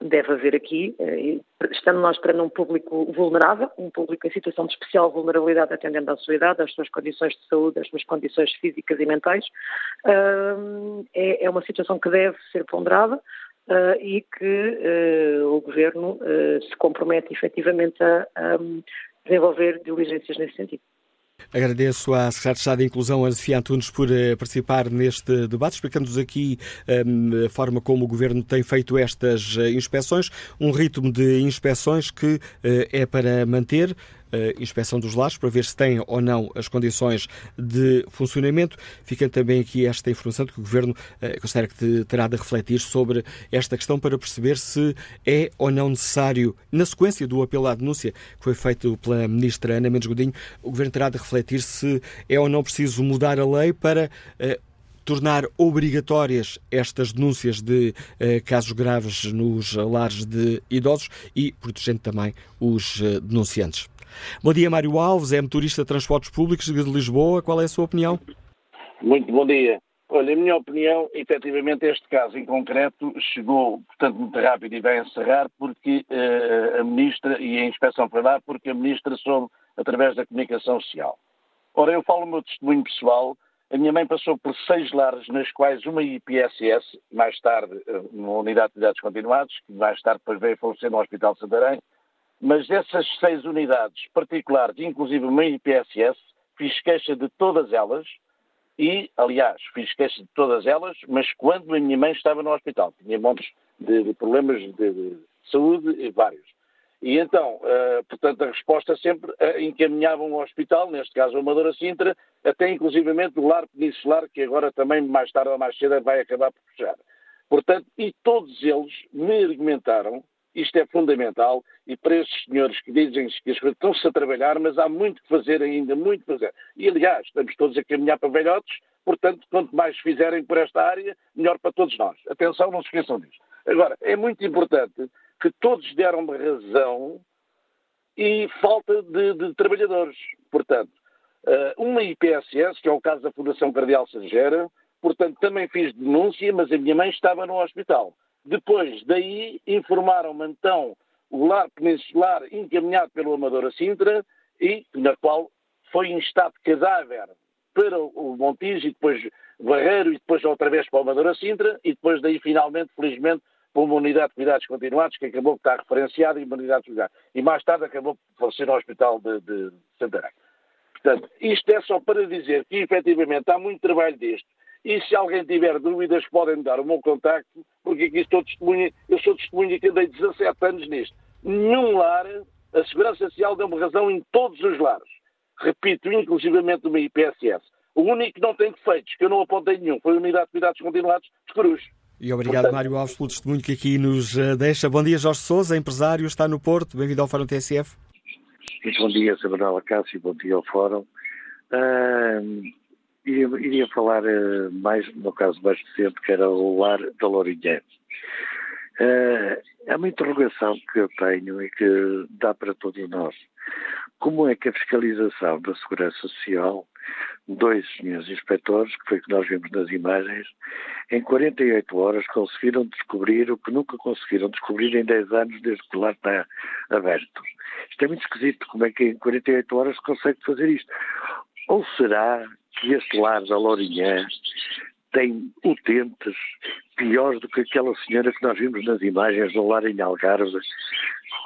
deve haver aqui, eh, estando nós perante um público vulnerável, um público em situação de especial vulnerabilidade atendendo à sua idade, às suas condições de saúde, às suas condições físicas e mentais, é, é uma situação que deve ser ponderada uh, e que uh, o Governo se compromete efetivamente a desenvolver diligências nesse sentido. Agradeço à Secretária de Estado de Inclusão, a Sofia Antunes, por uh, participar neste debate, explicando-nos aqui um, ehm, a forma como o Governo tem feito estas uh, inspeções, um ritmo de inspeções que uh, é para manter inspeção dos lares para ver se têm ou não as condições de funcionamento. Fica também aqui esta informação de que o Governo eh, considera que terá de refletir sobre esta questão para perceber se é ou não necessário, na sequência do apelo à denúncia que foi feito pela Ministra Ana Mendes Godinho, o Governo terá de refletir se é ou não preciso mudar a lei para eh, tornar obrigatórias estas denúncias de eh, casos graves nos lares de idosos e protegendo também os eh, denunciantes. Bom dia, Mário Alves, é motorista de transportes públicos de Lisboa. Qual é a sua opinião? Muito bom dia. Olha, a minha opinião, efetivamente, este caso em concreto chegou, portanto, muito rápido e vai encerrar porque uh, a Ministra, e a inspeção foi lá, porque a Ministra soube através da comunicação social. Ora, eu falo o meu testemunho pessoal. A minha mãe passou por seis lares, nas quais uma IPSS, mais tarde, uma unidade de cuidados continuados, que mais tarde depois veio falecer no Hospital de Santarém, mas dessas seis unidades particulares, inclusive uma IPSS, fiz queixa de todas elas e, aliás, fiz queixa de todas elas, mas quando a minha mãe estava no hospital. Tinha montes de, de problemas de, de, saúde e vários. E então, uh, portanto, a resposta sempre uh, encaminhavam ao hospital, neste caso a Amadora Sintra, até inclusivamente o lar peninsular, que agora também mais tarde ou mais cedo vai acabar por fechar. Portanto, e todos eles me argumentaram isto é fundamental e para estes senhores que dizem que as coisas estão-se a trabalhar, mas há muito que fazer ainda, muito que fazer. E, aliás, estamos todos a caminhar para velhotes, portanto, quanto mais fizerem por esta área, melhor para todos nós. Atenção, não se esqueçam disso. Agora, é muito importante que todos deram razão e falta de, de trabalhadores. Portanto, eh, uma IPSS, que é o caso da Fundação Cardeal Sergera, portanto, também fiz denúncia, mas a minha mãe estava no hospital. Depois daí informaram-me então o lar peninsular encaminhado pelo Amadora Sintra e na qual foi instado cadáver para o Montijo e depois Barreiro e depois outra vez para o Amadora Sintra e depois daí finalmente, felizmente, para uma unidade de cuidados continuados que acabou de estar referenciada e uma unidade de. E mais tarde acabou por falecer no Hospital de, de Santarém. Portanto, isto é só para dizer que efetivamente há muito trabalho disto e se alguém tiver dúvidas, podem dar o meu contacto, porque aqui estou testemunha, eu sou testemunha que andei 17 anos nisto. Nenhum lar, a Segurança Social deu-me razão em todos os lares. Repito, inclusivamente uma IPSS. O único que não tem defeitos, que eu não apontei nenhum, foi a Unidade de Cuidados Continuados de Cruz. E obrigado, Portanto, Mário Alves, pelo testemunho que aqui nos eh, deixa. Bom dia, Jorge Souza, empresário, está no Porto. Bem-vindo ao Fórum TSF. Muito bom dia, Samuel Acácio, bom dia ao Fórum. Uh, iria, falar uh, mais, no caso mais recente, que era o lar da Lourinhã. Uh, é uma interrogação que eu tenho e que dá para todos nós. Como é que a fiscalização da Segurança Social, dois senhores inspectores, que foi o que nós vimos nas imagens, em 48 horas conseguiram descobrir o que nunca conseguiram descobrir em 10 anos desde que lar está aberto? Isto é muito esquisito, como é que em 48 horas se consegue fazer isto? Ou será que este lar da Lourinhã tem utentes piores do que aquela senhora que nós vimos nas imagens do lar em Algarve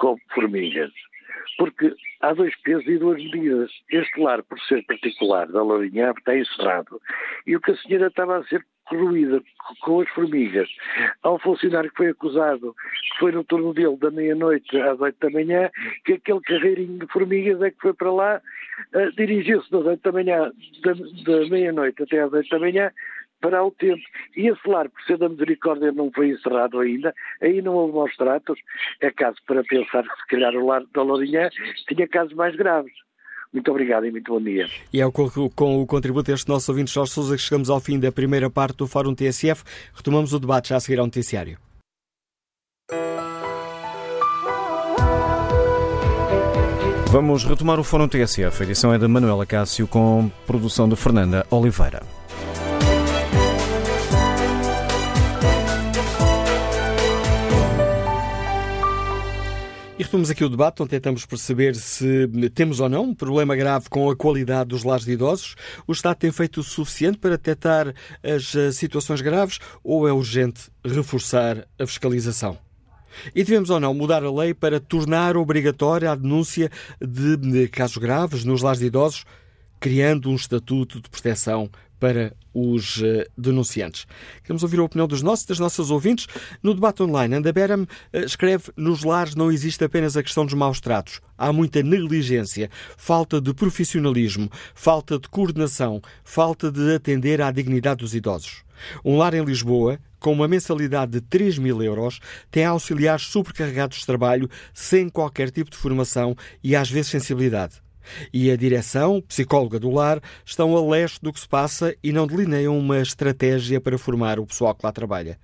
com formigas. Porque há dois pesos e duas medidas. Este lar, por ser particular da Lourinhã, está encerrado. E o que a senhora estava a ser corroída com as formigas. Há um funcionário que foi acusado, que foi no turno dele da meia-noite às oito da manhã, que aquele carreirinho de formigas é que foi para lá, uh, dirigiu-se das oito da manhã, da, da meia-noite até às oito da manhã, para o tempo. E esse lar, por ser da misericórdia, não foi encerrado ainda, aí não houve maus tratos, é caso para pensar que se calhar o lar da Lourinhã tinha casos mais graves. Muito obrigado e muito bom dia. E é com, com o contributo deste nosso ouvinte Jorge Sousa que chegamos ao fim da primeira parte do Fórum TSF. Retomamos o debate já a seguir ao noticiário. Vamos retomar o Fórum TSF. A edição é de Manuela Cássio com produção de Fernanda Oliveira. Retomamos aqui o debate, onde tentamos perceber se temos ou não um problema grave com a qualidade dos lares de idosos. O Estado tem feito o suficiente para detectar as eh, situações graves ou é urgente reforçar a fiscalização? E devemos ou não mudar a lei para tornar obrigatória a denúncia de casos graves nos lares de idosos, criando um estatuto de proteção para os eh, denunciantes. Queremos ouvir a opinião dos nossos, das nossas ouvintes. No debate online, Anda Beram eh, escreve: Nos lares não existe apenas a questão dos maus tratos. Há muita negligência, falta de profissionalismo, falta de coordenação, falta de atender à dignidade dos idosos. Um lar em Lisboa, com uma mensalidade de 3 mil euros, tem auxiliares sobrecarregados de trabalho, sem qualquer tipo de formação e às vezes sensibilidade. E a direção, psicóloga do lar, estão a leste do que se passa e não delineiam uma estratégia para formar o pessoal que lá trabalha.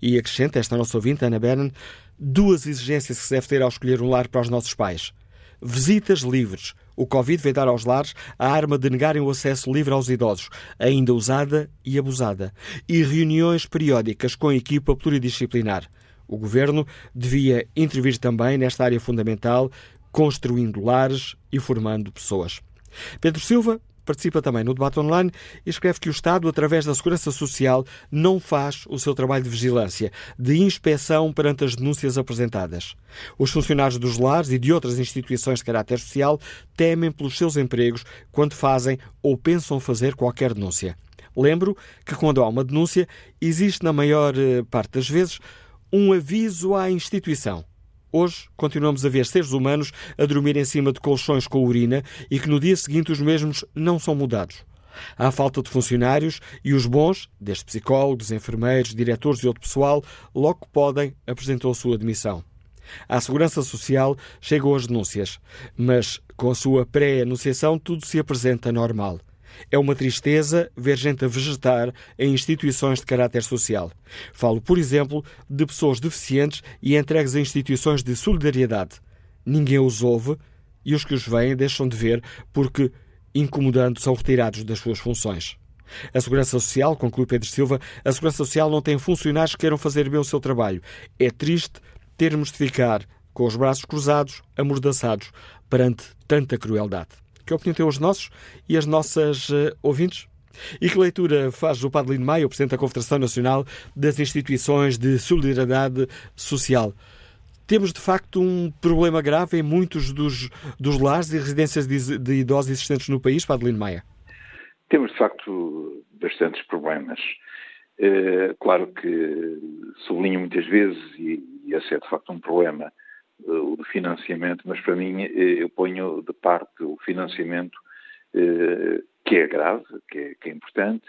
E acrescenta esta nossa ouvinte, Ana Bernan, duas exigências que se deve ter ao escolher um lar para os nossos pais. Visitas livres. O Covid veio dar aos lares a arma de negarem o acesso livre aos idosos, ainda usada e abusada. E reuniões periódicas com equipa pluridisciplinar. O Governo devia intervir também nesta área fundamental construindo lares e formando pessoas. Pedro Silva participa também no debate online e escreve que o Estado, através da Segurança Social, não faz o seu trabalho de vigilância, de inspeção perante as denúncias apresentadas. Os funcionários dos lares e de outras instituições de caráter social temem pelos seus empregos quando fazem ou pensam fazer qualquer denúncia. Lembro que quando há uma denúncia, existe, na maior eh, parte das vezes, um aviso à instituição. Hoje continuamos a ver seres humanos a dormir em cima de colchões com urina e que no dia seguinte os mesmos não são mudados. Há falta de funcionários e os bons, desde psicólogos, enfermeiros, diretores e outro pessoal, logo que podem, apresentou a sua demissão. À Segurança Social chegam as denúncias, mas com a sua pré-anunciação tudo se apresenta normal. É uma tristeza ver gente a vegetar em instituições de caráter social. Falo, por exemplo, de pessoas deficientes e entregues a instituições de solidariedade. Ninguém os ouve e os que os veem deixam de ver porque, incomodando, são retirados das suas funções. A Segurança Social, conclui Pedro Silva, a Segurança Social não tem funcionários que queiram fazer bem o seu trabalho. É triste termos de ficar com os braços cruzados, amordaçados, perante tanta crueldade. Que opinião têm os nossos e as nossas uh, ouvintes? E que leitura faz o Padre Lino Maia, o Presidente da Confederação Nacional das Instituições de Solidariedade Social? Temos, de facto, um problema grave em muitos dos, dos lares e residências de, de idosos existentes no país, Padre Lino Maia? Temos, de facto, bastantes problemas. É, claro que sublinho muitas vezes, e, e esse é, de facto, um problema, o do financiamento, mas para mim eh, eu ponho de parte o financiamento eh, que é grave, que é, que é importante,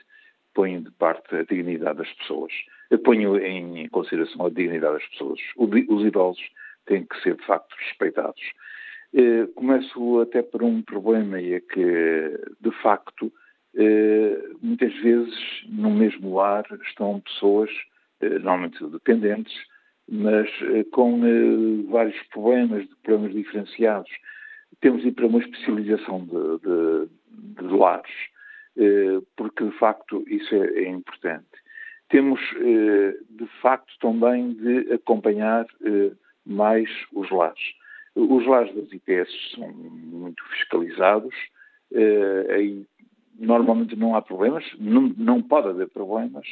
ponho de parte a dignidade das pessoas. Eu ponho em consideração a dignidade das pessoas. Os idosos têm que ser de facto respeitados. Eh, começo até por um problema e é que, de facto, muitas vezes no mesmo lar estão pessoas, normalmente dependentes, mas eh, com eh, vários problemas, problemas diferenciados. Temos de ir para uma especialização de, de, de lares, eh, porque de facto isso é, é importante. Temos de facto também de acompanhar mais os lares. Os lares das IPS são muito fiscalizados, aí normalmente não há problemas, não, não pode haver problemas,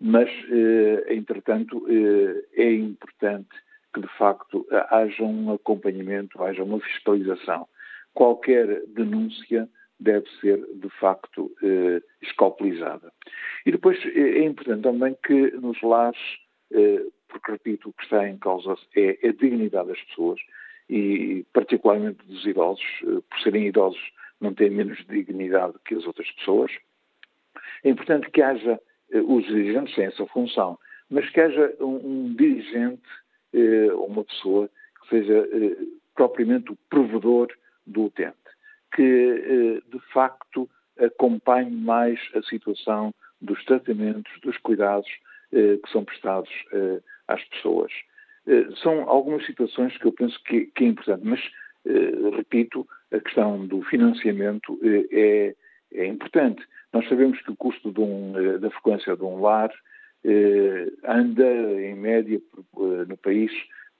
mas, eh, entretanto, eh, é importante que, de facto, haja um acompanhamento, haja uma fiscalização. Qualquer denúncia deve ser, de facto, eh, escalpelizada. E depois é importante também que nos lares, porque, repito, o que está em causa é a dignidade das pessoas e, particularmente dos idosos, por serem idosos, não têm menos dignidade que as outras pessoas. É importante que haja eh, os dirigentes têm essa função, mas que haja um, um dirigente, eh, uma pessoa que seja eh, propriamente o provedor do utente, que eh, de facto acompanhe mais a situação dos tratamentos, dos cuidados eh, que são prestados eh, às pessoas. são algumas situações que eu penso que, que é importante, mas repito, a questão do financiamento é, é importante. Nós sabemos que o custo um, eh, da frequência de um lar eh, anda, em média, eh, no país,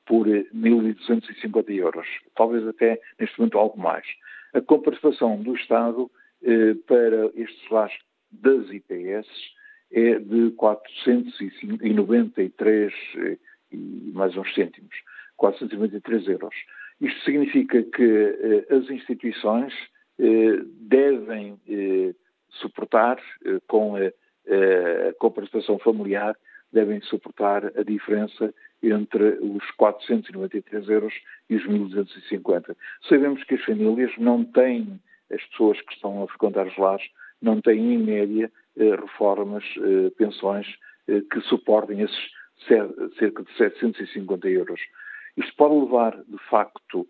por 1.250 euros, talvez até neste momento algo mais. A compensação do Estado para estes lares das IPS é de 493 e mais uns cêntimos, 493 euros. Isto significa que as instituições devem suportar, eh, com a, a compensação familiar, devem suportar a diferença entre os 493 euros e os 1.250. Sabemos que as famílias não têm, as pessoas que estão a frequentar os lares, não têm em média eh, reformas, eh, pensões que suportem esses cerca de 750 euros. Isto pode levar, de facto,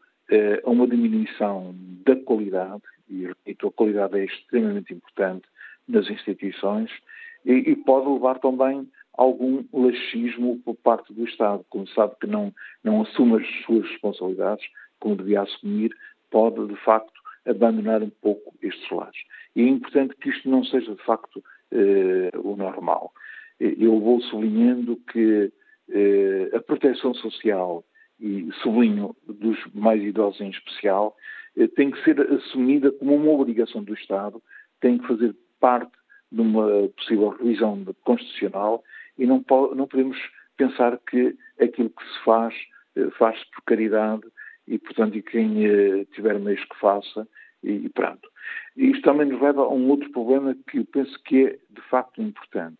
a uma diminuição da qualidade e repito, a qualidade é extremamente importante nas instituições e, e pode levar também algum laxismo por parte do Estado. Como sabe que não, não assume as suas responsabilidades, como devia assumir, pode, de facto, abandonar um pouco estes lares. E é importante que isto não seja, de facto, eh, o normal. Eu vou sublinhando que eh, a proteção social, e sublinho dos mais idosos em especial, tem que ser assumida como uma obrigação do Estado tem que fazer parte de uma possível revisão constitucional e não, pode, não podemos pensar que aquilo que se faz, eh, faz-se por caridade e, portanto, e quem eh, tiver meios que faça e, e pronto. Isto também nos leva a um outro problema que eu penso que é, de facto, importante.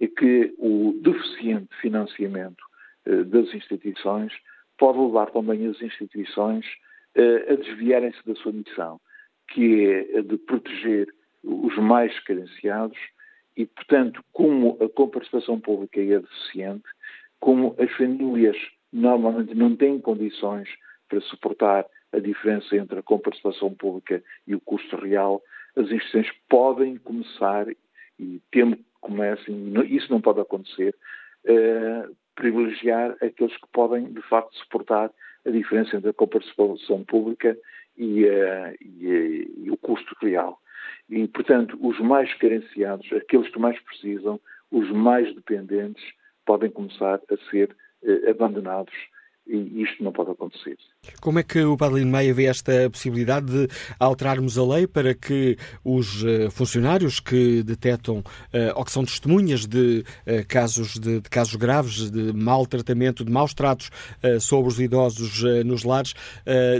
É que o deficiente financiamento eh, das instituições pode levar também as instituições a desviarem-se da sua missão, que é a de proteger os mais carenciados e, portanto, como a comparticipação pública é deficiente, como as famílias normalmente não têm condições para suportar a diferença entre a comparticipação pública e o custo real, as instituições podem começar, e temo que comecem, isso não pode acontecer, uh, privilegiar aqueles que podem, de facto, suportar a diferença entre a comparticipação pública e, uh, e, uh, e o custo real. E, portanto, os mais carenciados, aqueles que mais precisam, os mais dependentes, podem começar a ser eh, abandonados isto não pode acontecer. Como é que o Padre Meia vê esta possibilidade de alterarmos a lei para que os eh, funcionários que detectam eh, ou que são testemunhas de eh, casos, de, de casos graves de maltratamento, de maus tratos sobre os idosos nos lares,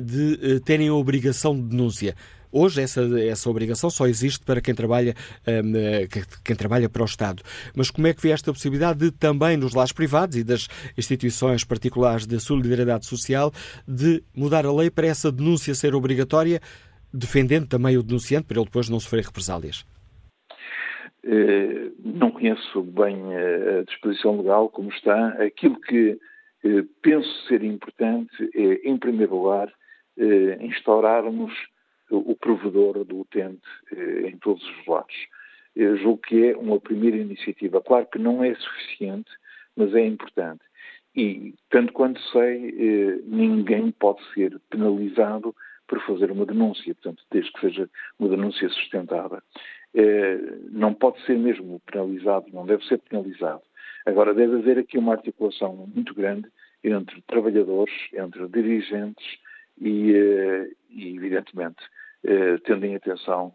de terem a obrigação de denúncia? Hoje essa, essa obrigação só existe para quem trabalha, um, eh, quem trabalha para o Estado. Mas como é que vê esta possibilidade de também nos lares privados e das instituições particulares de solidariedade social de mudar a lei para essa denúncia ser obrigatória, defendendo também o denunciante para ele depois não sofrer represálias? Eh, não conheço bem a disposição legal como está. Aquilo que eh, penso ser importante é, em primeiro lugar, instaurarmos o provedor do utente eh, em todos os lados. Eu julgo que é uma primeira iniciativa. Claro que não é suficiente, mas é importante. E, tanto quanto sei, eh, ninguém pode ser penalizado por fazer uma denúncia, portanto, desde que seja uma denúncia sustentada. Eh, não pode ser mesmo penalizado, não deve ser penalizado. Agora, deve haver aqui uma articulação muito grande entre trabalhadores, entre dirigentes e, e evidentemente, eh, tendo em atenção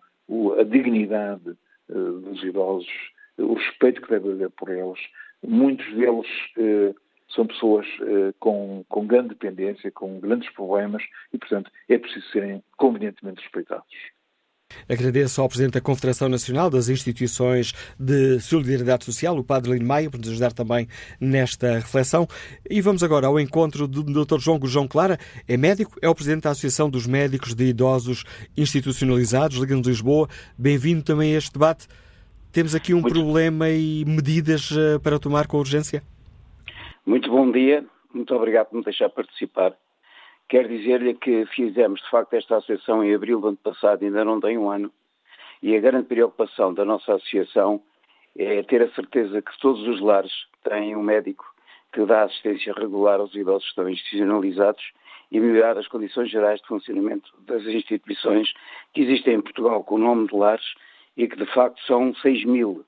a dignidade eh, dos idosos, o respeito que deve haver por eles. Muitos deles eh, são pessoas com, com grande dependência, com grandes problemas e, portanto, é preciso serem convenientemente respeitados. Agradeço ao Presidente da Confederação Nacional das Instituições de Solidariedade Social, o Padre Lino Maia, por nos ajudar também nesta reflexão. E vamos agora ao encontro do Dr. João Gujão Clara. É médico, é o Presidente da Associação dos Médicos de Idosos Institucionalizados, Liga de Lisboa. Bem-vindo também a este debate. Temos aqui um Muito... problema e medidas eh, para tomar com urgência? Muito bom dia. Muito obrigado por me deixar participar. Quero dizer-lhe que fizemos, de facto, esta associação em abril do ano passado, ainda não tem um ano, e a grande preocupação da nossa associação é ter a certeza que todos os lares têm um médico que dá assistência regular aos idosos que estão institucionalizados e melhorar as condições gerais de funcionamento das instituições que existem em Portugal com o nome de lares e que de facto são 6 mil.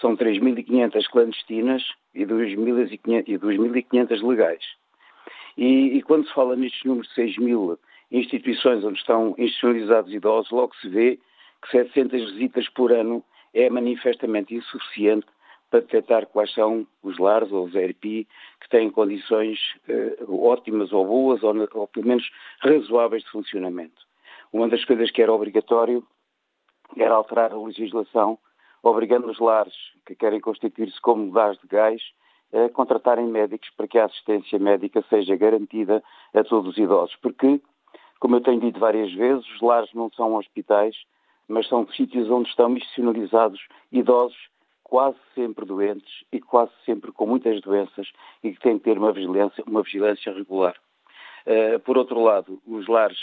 São 3.500 clandestinas e 2.500 legais. E, e, quando se fala nestes números de 6 mil instituições onde estão institucionalizados idosos, logo se vê que 700 visitas por ano é manifestamente insuficiente para detectar quais são os lares ou os ERP que têm condições uh, ótimas ou boas ou, ou pelo menos razoáveis de funcionamento. Uma das coisas que era obrigatório era alterar a legislação, obrigando os lares que querem constituir-se como lares de gás contratarem médicos para que a assistência médica seja garantida a todos os idosos. Porque, como eu tenho dito várias vezes, os lares não são hospitais, mas são sítios onde estão institucionalizados idosos quase sempre doentes e quase sempre com muitas doenças e que têm que ter uma vigilância, uma vigilância regular. Uh, por outro lado, os lares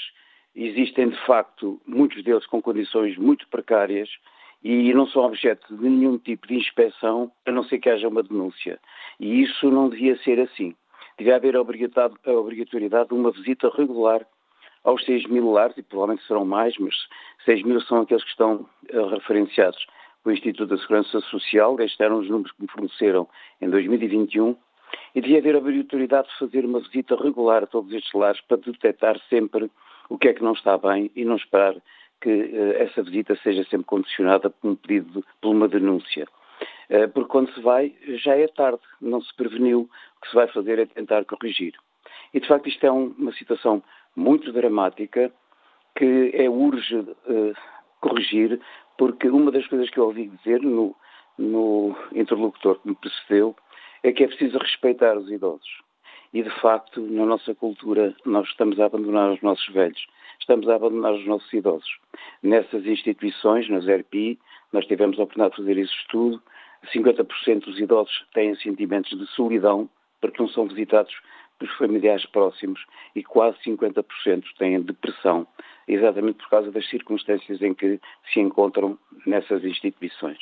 existem de facto, muitos deles com condições muito precárias e não são objeto de nenhum tipo de inspeção, a não ser que haja uma denúncia. E isso não devia ser assim. Devia haver a obrigatoriedade de uma visita regular aos 6 mil lares, e provavelmente serão mais, mas 6 mil são aqueles que estão uh, referenciados pelo Instituto da Segurança Social, estes eram os números que me forneceram em 2021, e devia haver a obrigatoriedade de fazer uma visita regular a todos estes lares para detectar sempre o que é que não está bem e não esperar que uh, essa visita seja sempre condicionada por um pedido, por uma denúncia. Uh, porque quando se vai, já é tarde, não se preveniu. O que se vai fazer é tentar corrigir. E, de facto, isto é um, uma situação muito dramática que é urge uh, corrigir, porque uma das coisas que eu ouvi dizer no, no interlocutor que me precedeu é que é preciso respeitar os idosos. E, de facto, na nossa cultura, nós estamos a abandonar os nossos velhos, estamos a abandonar os nossos idosos. Nessas instituições, nas RPI, nós tivemos a oportunidade de fazer esse estudo, 50% dos idosos têm sentimentos de solidão porque não são visitados pelos familiares próximos e quase 50% têm depressão, exatamente por causa das circunstâncias em que se encontram nessas instituições.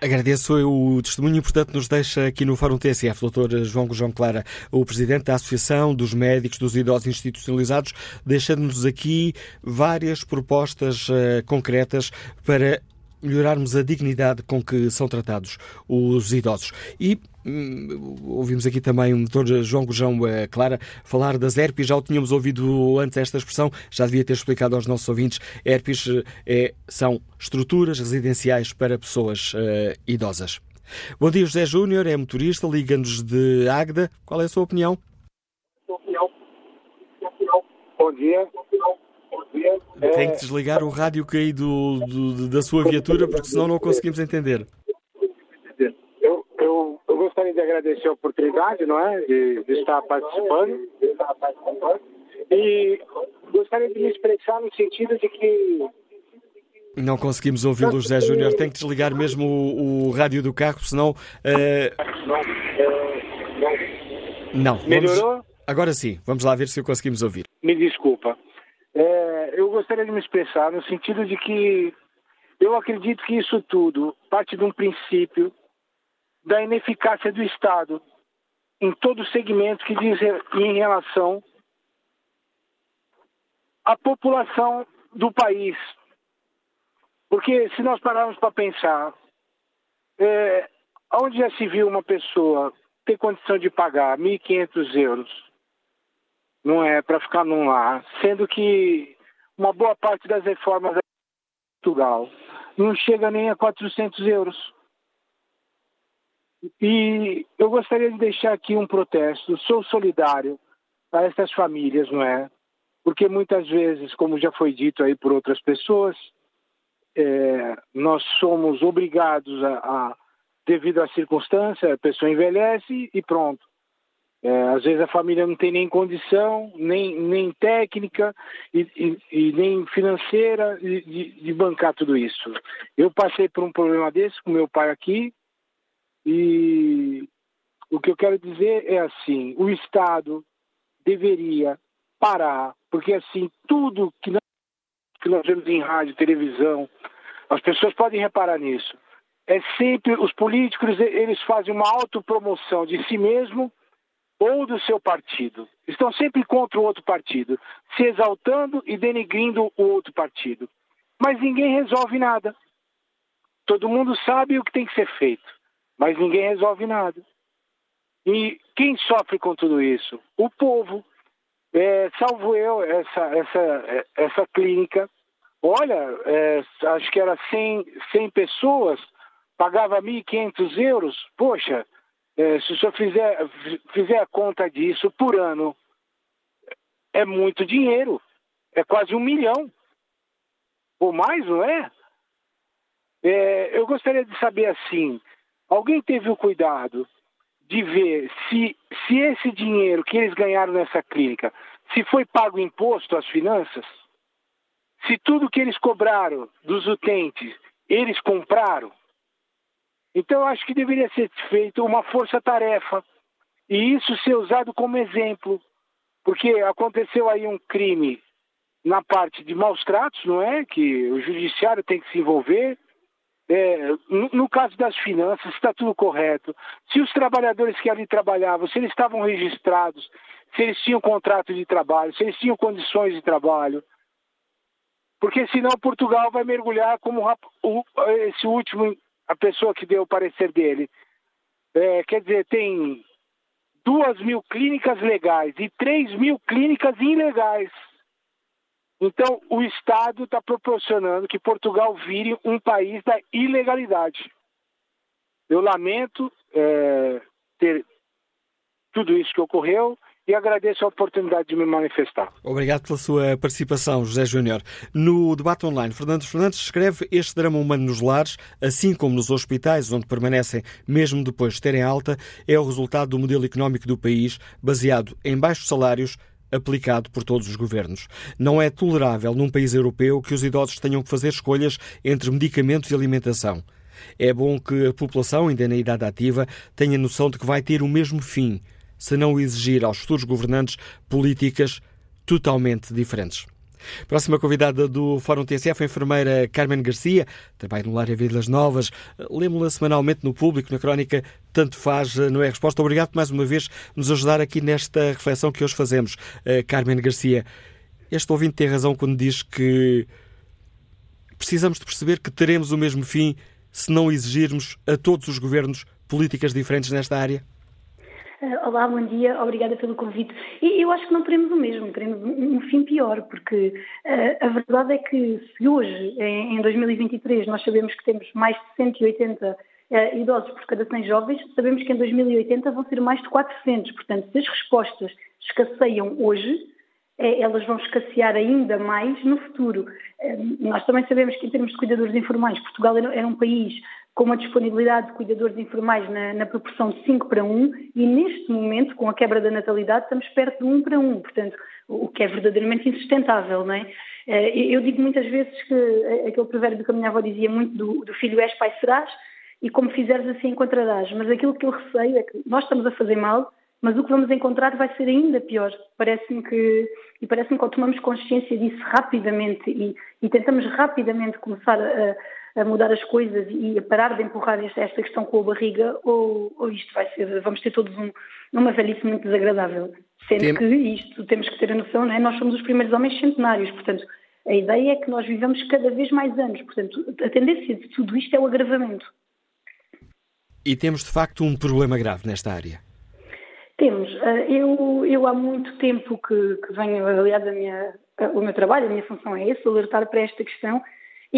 Agradeço o testemunho importante que nos deixa aqui no Fórum TSF, Dr. João João Clara, o Presidente da Associação dos Médicos dos Idosos Institucionalizados, deixando-nos aqui várias propostas uh, concretas para melhorarmos a dignidade com que são tratados os idosos. E hum, ouvimos aqui também o Dr. João Gujão eh, Clara falar das herpes, já o tínhamos ouvido antes esta expressão, já devia ter explicado aos nossos ouvintes. Herpes é, são estruturas residenciais para pessoas uh, idosas. Bom dia, José Júnior, é motorista, liga-nos de Águeda. Qual é a sua opinião? Bom dia. Tem que desligar o rádio cair do, do, da sua viatura, porque senão não conseguimos entender. Eu, eu, eu, gostaria de agradecer a oportunidade, não é? De, de estar participando. E gostaria de me expressar no sentido de que não conseguimos ouvi-lo, José Júnior. Tem que desligar mesmo o, o, rádio do carro, senão. Uh... Não. Vamos... Melhorou? Agora sim, vamos lá ver se o conseguimos ouvir. Me desculpa. É, eu gostaria de me expressar no sentido de que eu acredito que isso tudo parte de um princípio da ineficácia do Estado em todo o segmento que diz em relação à população do país. Porque se nós pararmos para pensar, é, onde já se viu uma pessoa ter condição de pagar 1.500 euros não é para ficar num lar, sendo que uma boa parte das reformas de Portugal não chega nem a 400 euros. E eu gostaria de deixar aqui um protesto. Sou solidário a essas famílias, não é? Porque muitas vezes, como já foi dito aí por outras pessoas, é, nós somos obrigados a, a, devido à circunstância, a pessoa envelhece e pronto. É, às vezes a família não tem nem condição, nem, nem técnica e, e, e nem financeira de, de, bancar tudo isso. Eu passei por um problema desse com meu pai aqui e o que eu quero dizer é assim, o Estado deveria parar, porque assim, tudo que nós, que nós vemos em rádio, televisão, as pessoas podem reparar nisso. É sempre, os políticos, eles fazem uma autopromoção de si mesmo ou do seu partido. Estão sempre contra o outro partido, se exaltando e denigrindo o outro partido. Mas ninguém resolve nada. Todo mundo sabe o que tem que ser feito, mas ninguém resolve nada. E quem sofre com tudo isso? O povo. É, salvo eu, essa, essa, essa clínica, olha, é, acho que era 100, 100 pessoas, pagava 1.500 euros. Poxa, se o senhor fizer, fizer a conta disso por ano, é muito dinheiro. É quase um milhão. Ou mais, não é? é eu gostaria de saber assim: alguém teve o cuidado de ver se, se esse dinheiro que eles ganharam nessa clínica, se foi pago imposto às finanças? Se tudo que eles cobraram dos utentes, eles compraram? Então, eu acho que deveria ser feito uma força-tarefa e isso ser usado como exemplo, porque aconteceu aí um crime na parte de maus tratos, não é? Que o judiciário tem que se envolver. É, no, no, caso das finanças, está tudo correto. Se os trabalhadores que ali trabalhavam, se eles estavam registrados, se eles tinham contrato de trabalho, se eles tinham condições de trabalho. Porque senão Portugal vai mergulhar como o, esse último a pessoa que deu o parecer dele. É, quer dizer, tem duas mil clínicas legais e três mil clínicas ilegais. Então, o Estado está proporcionando que Portugal vire um país da ilegalidade. Eu lamento é, ter tudo isso que ocorreu e agradeço a oportunidade de me manifestar. Obrigado pela sua participação, José Júnior. No debate online, Fernando Fernandes escreve este drama humano nos lares, assim como nos hospitais, onde permanecem mesmo depois de terem alta, é o resultado do modelo económico do país, baseado em baixos salários, aplicado por todos os governos. Não é tolerável num país europeu que os idosos tenham que fazer escolhas entre medicamentos e alimentação. É bom que a população, ainda na idade ativa, tenha noção de que vai ter o mesmo fim se não exigir aos futuros governantes políticas totalmente diferentes. Próxima convidada do Fórum TSF, a enfermeira Carmen Garcia, trabalha no Lar em Vilas Novas. Lemos-la semanalmente no público, na crónica Tanto Faz, não é resposta. Obrigado mais uma vez nos ajudar aqui nesta reflexão que hoje fazemos. Eh, Carmen Garcia, este ouvinte tem razão quando diz que precisamos de perceber que teremos o mesmo fim se não exigirmos a todos os governos políticas diferentes nesta área? Eh, olá, bom dia, obrigada pelo convite. Eu acho que não teremos o mesmo, teremos um fim pior, porque uh, a verdade é que se hoje, em 2023, nós sabemos que temos mais de 180 uh, eh, idosos por cada 100 jovens, sabemos que em 2080 vão ser mais de 400. Portanto, se as respostas escasseiam hoje, elas vão escassear ainda mais no futuro. Nós também sabemos que, em termos de cuidadores informais, Portugal era um país com uma disponibilidade de cuidadores informais na, na, proporção de 5 para 1 e neste momento, com a quebra da natalidade, estamos perto de 1 para 1, portanto, o que é verdadeiramente insustentável, não é? Eh, eu digo muitas vezes que eh, aquele provérbio que a minha avó dizia muito do, do filho és, pai serás, e como fizeres assim encontrarás, mas aquilo que eu receio é que nós estamos a fazer mal, mas o que vamos encontrar vai ser ainda pior. Parece-me que, e parece-me que tomamos consciência disso rapidamente e, e tentamos rapidamente começar a, a mudar as coisas e a parar de empurrar esta, questão com a barriga, ou, ou isto vai ser, vamos ter todos um, uma velhice muito desagradável. Sendo Tem... que isto temos que ter a noção, não é? nós somos os primeiros homens centenários, portanto, a ideia é que nós vivamos cada vez mais anos, portanto, a tendência de tudo isto é o agravamento. E temos de facto um problema grave nesta área. Temos. Eh, eu, eu há muito tempo que, que venho, aliás, a minha, o meu trabalho, a minha função é esse, alertar para esta questão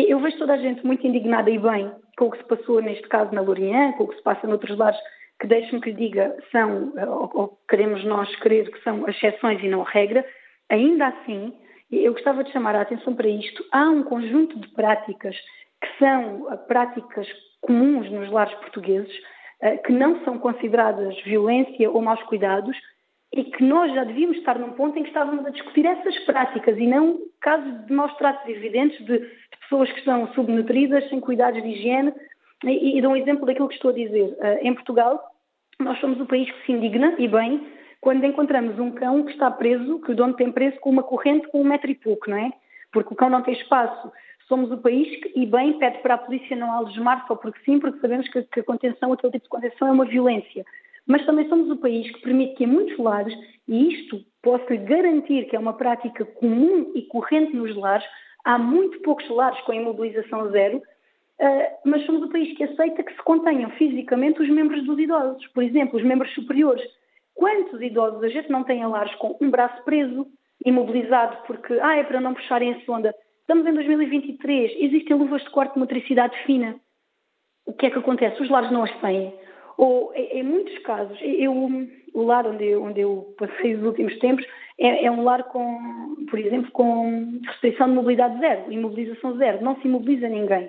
eu vejo toda a gente muito indignada e bem com o que se passou neste caso na Lorient, com o que se passa noutros lares, que deixe-me que lhe diga, são, ou, ou queremos nós crer que são exceções e não regra. Ainda assim, eu gostava de chamar a atenção para isto. Há um conjunto de práticas que são eh, práticas comuns nos lares portugueses, eh, que não são consideradas violência ou maus cuidados, e que nós já devíamos estar num ponto em que estávamos a discutir essas práticas e não casos de maus tratos evidentes de, pessoas que estão subnutridas, sem cuidados de higiene. E, e dou um exemplo daquilo que estou a dizer. Uh, em Portugal, nós somos o país que se indigna, e bem, quando encontramos um cão que está preso, que o dono tem preso com uma corrente com um metro e pouco, não é? Porque o cão não tem espaço. Somos o país que, e bem, pede para a polícia não algemar só porque sim, porque sabemos que, que a contenção, aquele tipo de contenção é uma violência mas também somos o país que permite que em muitos lares, e isto posso lhe garantir que é uma prática comum e corrente nos lares, há muito poucos lares com imobilização zero, uh, mas somos o país que aceita que se contenham fisicamente os membros dos idosos, por exemplo, os membros superiores. Quantos idosos a gente não tem em lares com um braço preso, imobilizado, porque ah, é para não puxarem a sonda? Estamos em 2023, existem luvas de corte de motricidade fina. O que é que acontece? Os lares não as têm. Ou, em muitos casos, eu, o lar onde eu, onde eu passei os últimos tempos é, é, um lar com, por exemplo, com restrição de mobilidade zero, imobilização zero, não se imobiliza ninguém.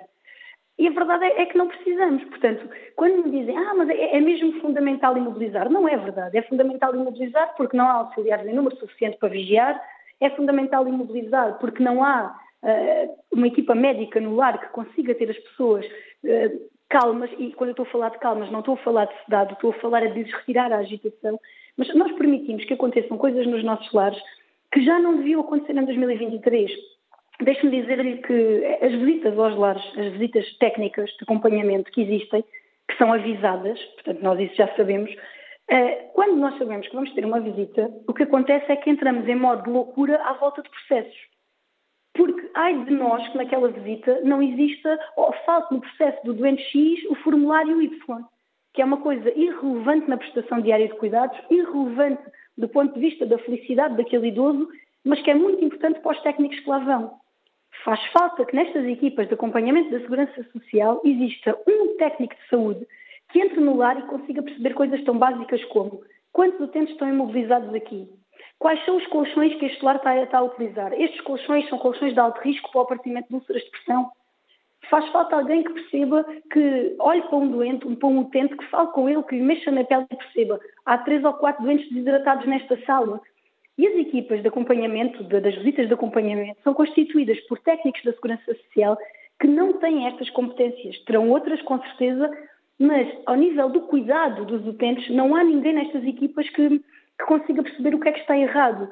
E a verdade é, é que não precisamos. Portanto, quando me dizem, ah, mas é, é, mesmo fundamental imobilizar, não é verdade. É fundamental imobilizar porque não há auxiliares em número suficiente para vigiar, é fundamental imobilizar porque não há uh, uma equipa médica no lar que consiga ter as pessoas uh, calmas, e quando eu estou a falar de calmas, não estou a falar de sedado, estou a falar de retirar a agitação, mas nós permitimos que aconteçam coisas nos nossos lares que já não deviam acontecer em 2023. Deixe-me dizer-lhe que as visitas aos lares, as visitas técnicas de acompanhamento que existem, que são avisadas, portanto nós isso já sabemos, eh, quando nós sabemos que vamos ter uma visita, o que acontece é que entramos em modo de loucura à volta de processos. Porque ai de nós que naquela visita não exista ou falte no processo do doente X o formulário Y, que é uma coisa irrelevante na prestação diária de cuidados, irrelevante do ponto de vista da felicidade daquele idoso mas que é muito importante para os técnicos que lá vão. Faz falta que nestas equipas de acompanhamento da segurança social exista um técnico de saúde que entre no lar e consiga perceber coisas tão básicas como quantos utentes estão imobilizados aqui, quais são os colchões que este lar está, está a utilizar. Estes colchões são colchões de alto risco para o aparecimento de úlceras de pressão. Faz falta alguém que perceba, que olhe para um doente, para um utente, que fale com ele, que lhe mexa na pele e perceba. Há três ou quatro doentes desidratados nesta sala. E as equipas de acompanhamento, das visitas de acompanhamento, são constituídas por técnicos da Segurança Social que não têm estas competências. Terão outras, com certeza, mas ao nível do cuidado dos utentes, não há ninguém nestas equipas que, que consiga perceber o que é que está errado.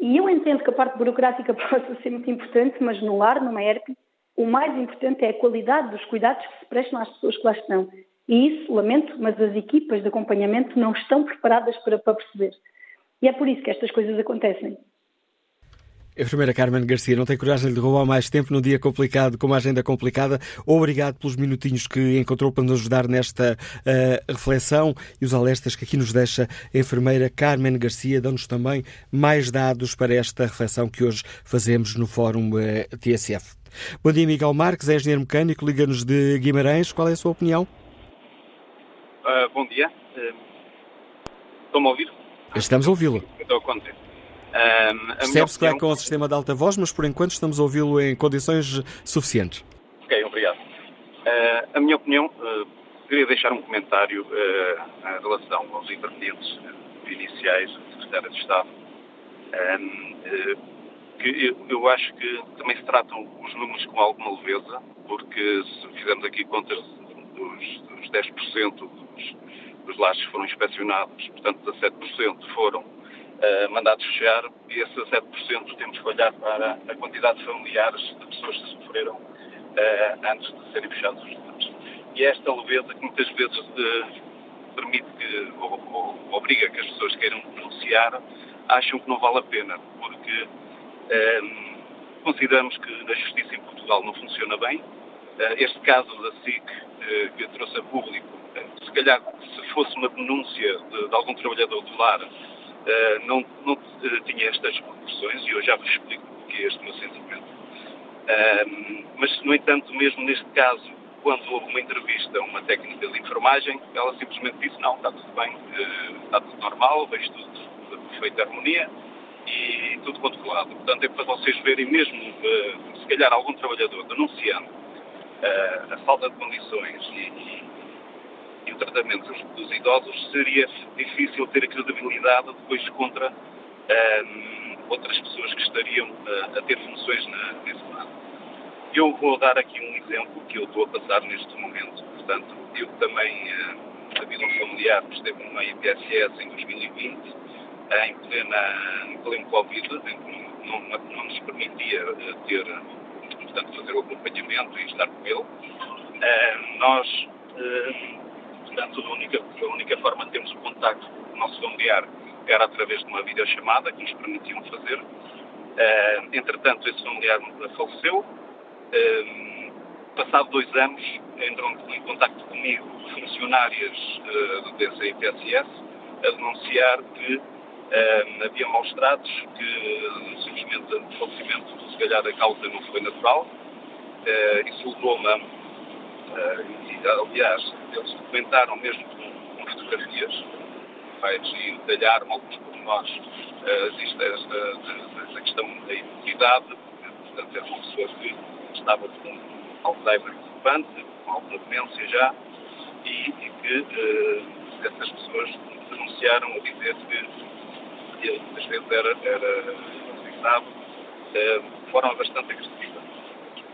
E eu entendo que a parte burocrática [LAUGHS] possa ser muito importante, mas no lar, numa ERP, o mais importante é a qualidade dos cuidados que se prestam às pessoas que lá estão. E isso, lamento, mas as equipas de acompanhamento não estão preparadas para, para perceber. E é por isso que estas coisas acontecem. A enfermeira Carmen Garcia não tem coragem de roubar mais tempo num dia complicado, com uma agenda complicada. Obrigado pelos minutinhos que encontrou para nos ajudar nesta uh, reflexão e os alertas que aqui nos deixa a enfermeira Carmen Garcia, dando-nos também mais dados para esta reflexão que hoje fazemos no Fórum uh, eh, TSF. Bom dia, Miguel Marques, é engenheiro mecânico, liga-nos de Guimarães. Qual é a sua opinião? Uh, bom dia. Estão-me a ouvir? Estamos a ouvi-lo. Estou contente. Um, Percebe-se que é com o sistema de alta voz, mas por enquanto estamos a ouvi-lo em condições suficientes. Ok, obrigado. Uh, a minha opinião, uh, queria deixar um comentário uh, em relação aos intervenientes iniciais do Secretário de Estado, que eu, eu, acho que também se tratam os números com alguma leveza, porque se fizermos aqui contas dos, dos 10% dos, dos lares que foram inspecionados, portanto 17% foram uh, mandados fechar e esses 7% temos que olhar para a quantidade de familiares de pessoas que sofreram uh, antes de serem fechados os lares. E é esta leveza que muitas vezes uh, permite que, ou, ou, obriga que as pessoas queiram denunciar, acham que não vale a pena, porque consideramos que a justiça em Portugal não funciona bem. este caso da SIC, que trouxe a público, se calhar se fosse uma denúncia de, de algum trabalhador do lar, uh, não, não uh, tinha estas proporções e eu já vos explico o que é este meu sentimento. Uh, mas, no entanto, mesmo neste caso, quando houve uma entrevista a uma técnica de enfermagem, ela simplesmente disse: Não, está tudo bem, está tudo normal, vejo tudo de perfeita harmonia e tudo controlado. Portanto, é para vocês verem, mesmo se calhar algum trabalhador denunciando a falta de condições e, o tratamento dos idosos, seria difícil ter a credibilidade depois contra um, outras pessoas que estariam a, a ter funções na, nesse lado. Eu vou dar aqui um exemplo que eu estou a passar neste momento. Portanto, eu também, uh, devido a um familiar que esteve numa IPSS em 2020, em plena, em pleno Covid, em não, não, nos permitia ter, portanto, fazer o acompanhamento e estar com ele, nós Portanto, a única, a única forma de termos o contacto com o nosso familiar era através de uma videochamada que nos permitiam fazer. Uh, entretanto, esse familiar faleceu. Uh, passado dois anos, entram em contato comigo funcionárias uh, dessa IPSS a denunciar que havia maus tratos, que simplesmente o falecimento, se calhar, a causa não foi natural. isso levou-me a aliás, eles documentaram mesmo com, fotografias feitas e detalharam alguns pormenores uh, esta, esta questão da imunidade, portanto, era uma pessoa que estava com Alzheimer preocupante, com alguma demência já, e, e que uh, essas pessoas denunciaram a dizer que ele muitas vezes era, era utilizado uh, de forma bastante agressiva.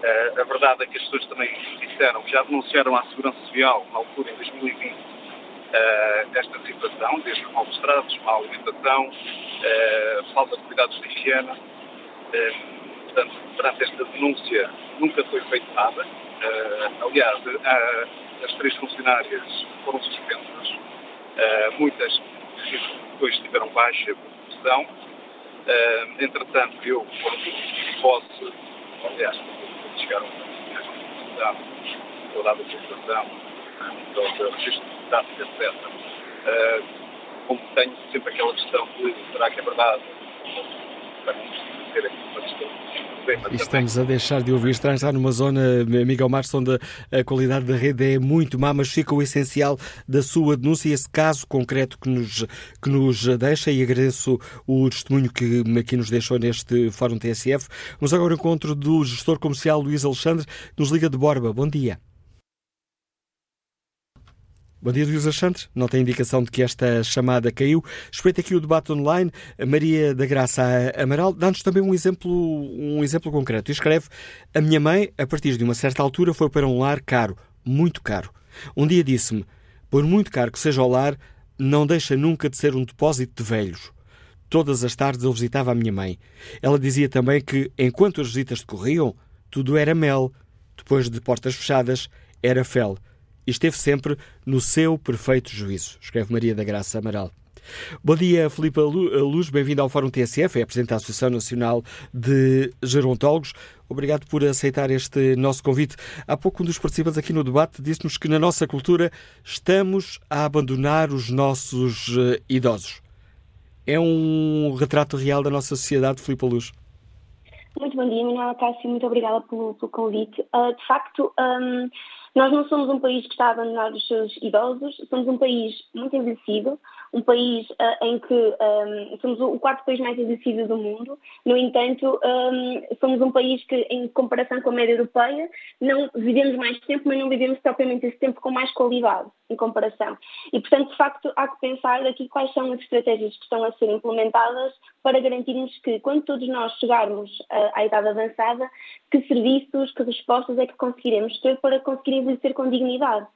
Uh, a verdade é que as pessoas também disseram que já denunciaram à Segurança Social, na altura, em 2020, uh, eh, esta situação, desde maus tratos, má alimentação, uh, falta de cuidados de higiene. portanto, perante esta denúncia, nunca foi feito nada. aliás, as três funcionárias foram suspensas. muitas depois tiveram baixa produção. entretanto, eu, quando posso, aliás, chegaram a toda a documentação, do registro de dados, etc. Uh, como tenho sempre aquela questão de será que é verdade? para ser aqui uma questão e estamos a deixar de ouvir. Estamos numa zona, Miguel Marques, onde a qualidade da rede é muito má, mas fica o essencial da sua denúncia, esse caso concreto que nos, que nos deixa e agradeço o testemunho que aqui nos deixou neste Fórum TSF. Vamos agora ao encontro do gestor comercial Luís Alexandre, nos liga de Borba. Bom dia. Bom dia, Luís Santos. Não tem indicação de que esta chamada caiu. Espreita aqui o debate online. Maria da Graça Amaral dá-nos também um exemplo, um exemplo concreto. Escreve: A minha mãe, a partir de uma certa altura, foi para um lar caro, muito caro. Um dia disse-me: Por muito caro que seja o lar, não deixa nunca de ser um depósito de velhos. Todas as tardes eu visitava a minha mãe. Ela dizia também que, enquanto as visitas decorriam, tudo era mel. Depois de portas fechadas, era fel e esteve sempre no seu perfeito juízo, escreve Maria da Graça Amaral. Bom dia, Filipe Luz, bem-vindo ao Fórum TSF, é Presidente da Associação Nacional de Gerontólogos. Obrigado por aceitar este nosso convite. Há pouco um dos participantes aqui no debate disse-nos que na nossa cultura estamos a abandonar os nossos uh, idosos. É um retrato real da nossa sociedade, Filipe Luz? Muito bom dia, Manuela Cássio, muito obrigada pelo, pelo convite. Uh, de facto, um, nós não somos um país que está a abandonar os seus idosos, somos um país muito envelhecido, um país uh, em que um, somos o quarto país mais envelhecido do mundo. No entanto, um, somos um país que, em comparação com a média europeia, não vivemos mais tempo, mas não vivemos propriamente esse tempo com mais qualidade em comparação. E, portanto, de facto, há que pensar aqui quais são as estratégias que estão a ser implementadas para garantirmos que, quando todos nós chegarmos uh, à idade avançada, que serviços, que respostas é que conseguiremos ter para conseguir envelhecer com dignidade.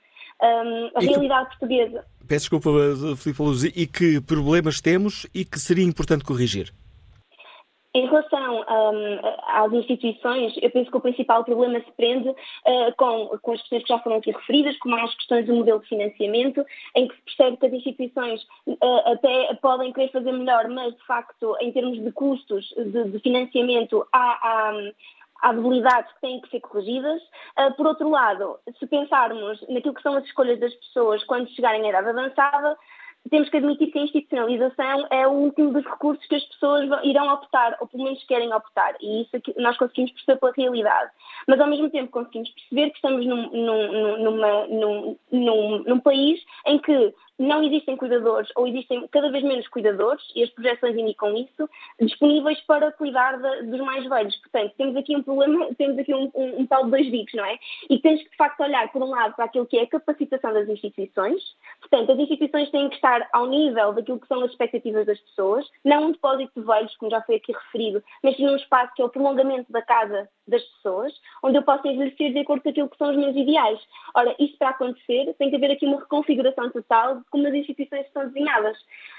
Um, a e realidade que... portuguesa. Peço desculpa, Filipe Luz, e que problemas temos e que seria importante corrigir? Em relação um, às instituições, eu penso que o principal problema se prende uh, com, com as questões que já foram aqui referidas, como as questões do modelo de financiamento, em que se percebe que as instituições uh, até podem querer fazer melhor, mas de facto, em termos de custos de, de financiamento, há, há, há debilidades que têm que ser corrigidas. Uh, por outro lado, se pensarmos naquilo que são as escolhas das pessoas quando chegarem à idade avançada, temos que admitir que a institucionalização é o último dos recursos que as pessoas irão optar, ou pelo menos querem optar, e isso nós conseguimos perceber pela realidade. Mas, ao mesmo tempo, conseguimos perceber que estamos num, num, numa, num, num, num país em que não existem cuidadores ou existem cada vez menos cuidadores, e as projeções indicam isso, disponíveis para cuidar de, dos mais velhos. Portanto, temos aqui um problema, [LAUGHS] temos aqui um, um, um tal de dois bicos, não é? E temos que, de facto, olhar, por um lado, para aquilo que é a capacitação das instituições. Portanto, as instituições têm que estar ao nível daquilo que são as expectativas das pessoas, não um depósito de velhos, como já foi aqui referido, mas sim um espaço que é o prolongamento da casa das pessoas, onde eu posso envelhecer de acordo com aquilo que são os meus ideais. Ora, isto para acontecer tem que haver aqui uma reconfiguração total como as instituições são desenhadas.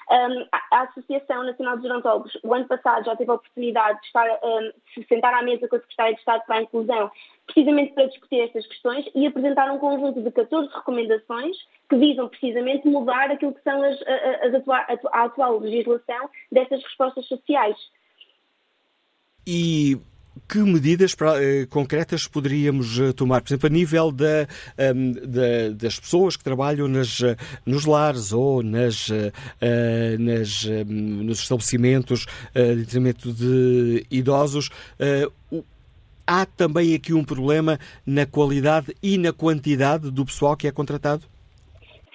Um, a, Associação Nacional de Gerontólogos, o ano passado, já teve a oportunidade de estar, um, se sentar à mesa com a Secretaria de Estado para a Inclusão, precisamente para discutir estas questões e apresentar um conjunto de 14 recomendações que visam precisamente mudar aquilo que são as, as atua, a atual legislação destas respostas sociais. E que medidas eh, concretas poderíamos eh, tomar, por exemplo, a nível da, um, da, das pessoas que trabalham nas, eh, nos lares ou nas, nas, um, nos estabelecimentos de tratamento de idosos? Há também aqui um problema na qualidade e na quantidade do pessoal que é contratado?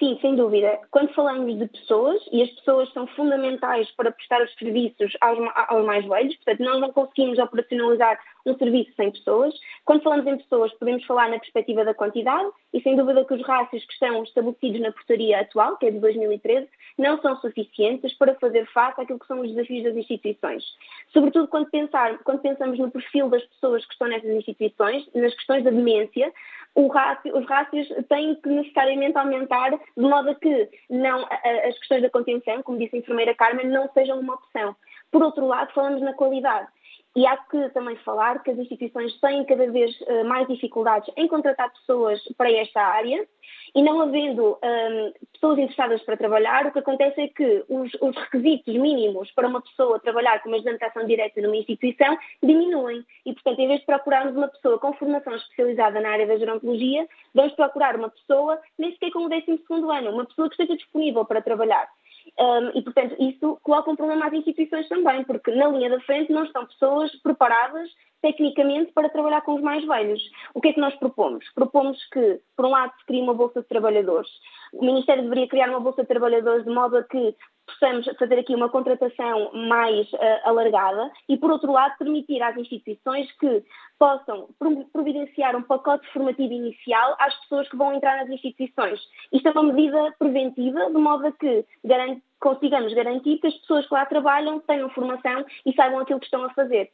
Sim, sem dúvida. Quando falamos de pessoas, e as pessoas são fundamentais para prestar os serviços aos, aos mais velhos, portanto, nós não conseguimos operacionalizar um serviço sem pessoas. Quando falamos em pessoas, podemos falar na perspectiva da quantidade, e sem dúvida que os rácios que estão estabelecidos na portaria atual, que é de 2013, não são suficientes para fazer face àquilo que são os desafios das instituições. Sobretudo quando, pensar, quando pensamos no perfil das pessoas que estão nessas instituições, nas questões da demência, os rácios têm que necessariamente aumentar de modo a que não, as questões da contenção, como disse a enfermeira Carmen, não sejam uma opção. Por outro lado, falamos na qualidade. E há que também falar que as instituições têm cada vez uh, mais dificuldades em contratar pessoas para esta área e não havendo um, pessoas interessadas para trabalhar, o que acontece é que os, os, requisitos mínimos para uma pessoa trabalhar com uma ajudante de ação direta numa instituição diminuem. E, portanto, em vez de procurarmos uma pessoa com formação especializada na área da gerontologia, vamos procurar uma pessoa nem sequer com o 12 ano, uma pessoa que esteja disponível para trabalhar. Um, e, portanto, isso coloca um problema às instituições também, porque na linha da frente não estão pessoas preparadas tecnicamente para trabalhar com os mais velhos. O que é que nós propomos? Propomos que, por um lado, se crie uma Bolsa de Trabalhadores. O Ministério deveria criar uma Bolsa de Trabalhadores de modo a que possamos fazer aqui uma contratação mais uh, alargada e, por outro lado, permitir às instituições que possam providenciar um pacote formativo inicial às pessoas que vão entrar nas instituições. Isto é uma medida preventiva, de modo a que garante, consigamos garantir que as pessoas que lá trabalham tenham formação e saibam aquilo que estão a fazer.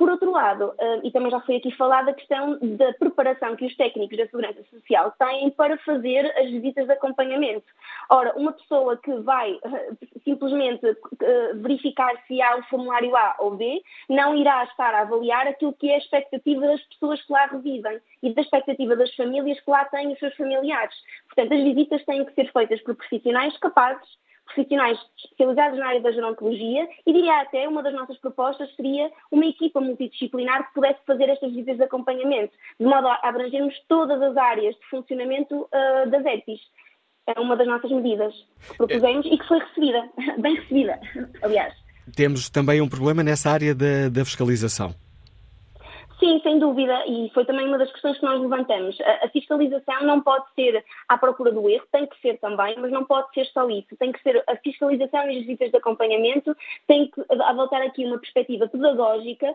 Por outro lado, eh, e também já foi aqui falada a questão da preparação que os técnicos da Segurança Social têm para fazer as visitas de acompanhamento. Ora, uma pessoa que vai eh, simplesmente eh, verificar se há o formulário A ou B, não irá estar a avaliar aquilo que é a expectativa das pessoas que lá residem e da expectativa das famílias que lá têm os seus familiares. Portanto, as visitas têm que ser feitas por profissionais capazes profissionais especializados na área da gerontologia e diria até uma das nossas propostas seria uma equipa multidisciplinar que pudesse fazer estas visitas de acompanhamento, de modo a abranger-nos todas as áreas de funcionamento uh, das EPIs. É uma das nossas medidas que propusemos e que foi recebida, [LAUGHS] bem recebida, [LAUGHS] aliás. Temos também um problema nessa área da, da fiscalização. Sim, sem dúvida, e foi também uma das questões que nós levantamos. A, a, fiscalização não pode ser à procura do erro, tem que ser também, mas não pode ser só isso. Tem que ser a fiscalização e as visitas de acompanhamento, tem que voltar aqui uma perspectiva pedagógica